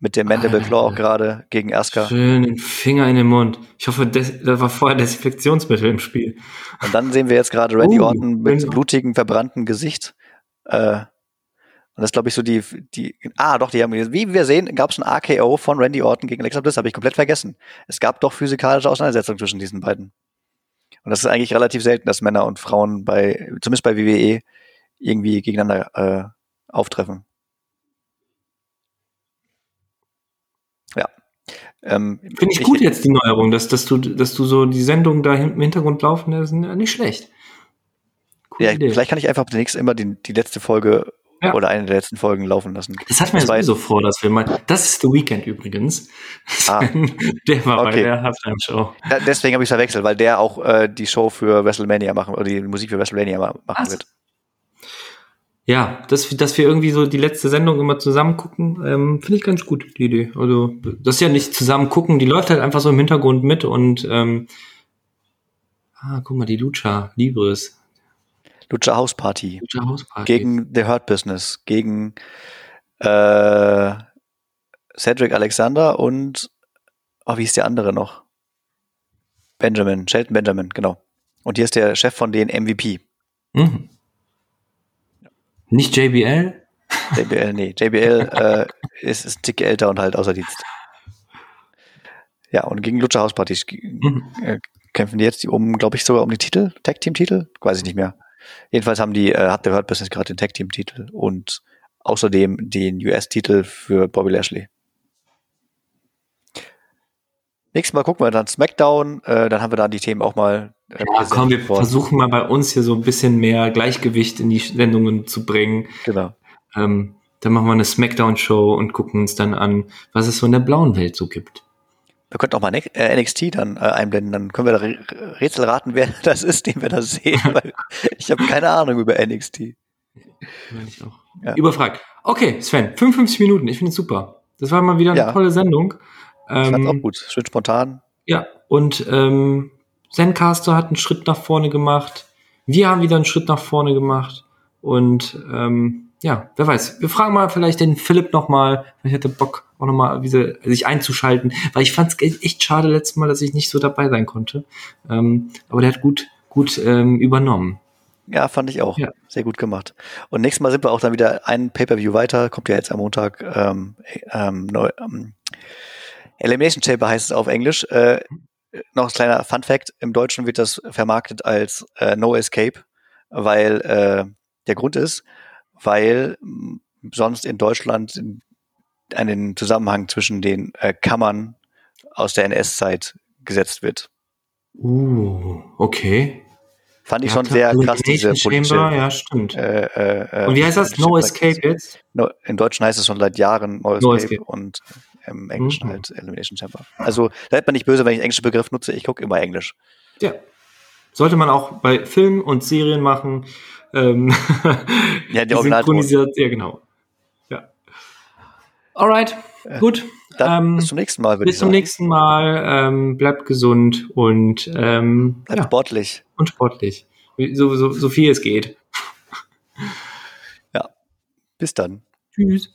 Mit dem Mandible Claw auch gerade gegen Asuka. Schön den Finger in den Mund. Ich hoffe, da war vorher Desinfektionsmittel im Spiel. Und dann sehen wir jetzt gerade Randy uh, Orton mit blutigem, verbrannten Gesicht. Äh, und das glaube ich so die, die, ah doch, die haben, wie wir sehen, gab es ein RKO von Randy Orton gegen Alexa Bliss, habe ich komplett vergessen. Es gab doch physikalische Auseinandersetzungen zwischen diesen beiden. Und das ist eigentlich relativ selten, dass Männer und Frauen bei, zumindest bei WWE, irgendwie gegeneinander äh, auftreffen. Ja. Ähm, Finde ich, ich gut jetzt die Neuerung, dass, dass, du, dass du so die Sendungen da im Hintergrund laufen, das ist nicht schlecht. Cool ja, Idee. vielleicht kann ich einfach demnächst immer die, die letzte Folge Ja. Oder eine der letzten Folgen laufen lassen. Das hat mir sowieso vor, dass wir mal. Das ist The Weekend übrigens. Ah. der war okay. bei der Halftime-Show. Ja, deswegen habe ich es verwechselt, weil der auch äh, die Show für WrestleMania machen oder die Musik für WrestleMania machen Was? wird. Ja, dass, dass wir irgendwie so die letzte Sendung immer zusammen gucken, ähm, finde ich ganz gut, die Idee. Also, das ist ja nicht zusammen gucken, die läuft halt einfach so im Hintergrund mit und ähm, ah, guck mal, die Lucha Libres, Lucha House Party. Lucha House Party. Gegen The Hurt Business, gegen äh, Cedric Alexander und oh, wie ist der andere noch? Benjamin, Shelton Benjamin, genau. Und hier ist der Chef von den MVP. Mhm. Nicht JBL? JBL, nee. JBL äh, ist, ist ein Tick älter und halt außer Dienst. Ja, und gegen Lucha House Party mhm. äh, kämpfen die jetzt um, glaube ich, sogar um die Titel, Tag-Team-Titel? Weiß ich nicht mehr. Jedenfalls haben die, äh, hat der Hurt Business gerade den Tag Team Titel und außerdem den US-Titel für Bobby Lashley. Nächstes Mal gucken wir dann SmackDown, äh, dann haben wir dann die Themen auch mal. Äh, ja, komm, wir worden. versuchen mal bei uns hier so ein bisschen mehr Gleichgewicht in die Sendungen zu bringen. Genau. Ähm, dann machen wir eine SmackDown-Show und gucken uns dann an, was es so in der blauen Welt so gibt. Wir könnten auch mal NXT äh, dann äh, einblenden, dann können wir da Rätsel raten, wer das ist, den wir da sehen, weil ich habe keine Ahnung über NXT. Ich auch. Ja. Überfragt. Okay, Sven, 55 Minuten, ich finde es super. Das war mal wieder eine ja. tolle Sendung. Ich fand ähm, auch gut, schön spontan. Ja, und ähm, Zencaster hat einen Schritt nach vorne gemacht. Wir haben wieder einen Schritt nach vorne gemacht. Und ähm, ja, wer weiß. Wir fragen mal vielleicht den Philipp nochmal. Ich hätte Bock, auch nochmal sich einzuschalten, weil ich fand es echt schade letztes Mal, dass ich nicht so dabei sein konnte. Ähm, aber der hat gut, gut ähm, übernommen. Ja, fand ich auch. Ja. Sehr gut gemacht. Und nächstes Mal sind wir auch dann wieder ein Pay-Per-View weiter. Kommt ja jetzt am Montag. Ähm, ähm, neu, ähm, Elimination Chamber heißt es auf Englisch. Äh, noch ein kleiner Fun Fact. Im Deutschen wird das vermarktet als äh, No Escape, weil äh, der Grund ist, weil sonst in Deutschland einen Zusammenhang zwischen den äh, Kammern aus der NS-Zeit gesetzt wird. Uh, okay. Fand ich ja, schon sehr krass, diese politische. Ja, stimmt. Äh, äh, und wie heißt das? No Escape jetzt? No, Im Deutschen heißt es schon seit Jahren No Escape, no Escape. und im Englischen mhm. halt Elimination Chamber. Also da hätte man nicht böse, wenn ich den englischen Begriff nutze. Ich gucke immer Englisch. Ja. Sollte man auch bei Filmen und Serien machen. Ähm, ja, die Originalton. Ja, genau. Ja. Alright, äh, gut. Ähm, bis zum nächsten Mal. Bis zum nächsten Mal. Ähm, bleibt gesund und ähm, bleibt ja. sportlich. Und sportlich. So, so, so viel es geht. Ja. Bis dann. Tschüss.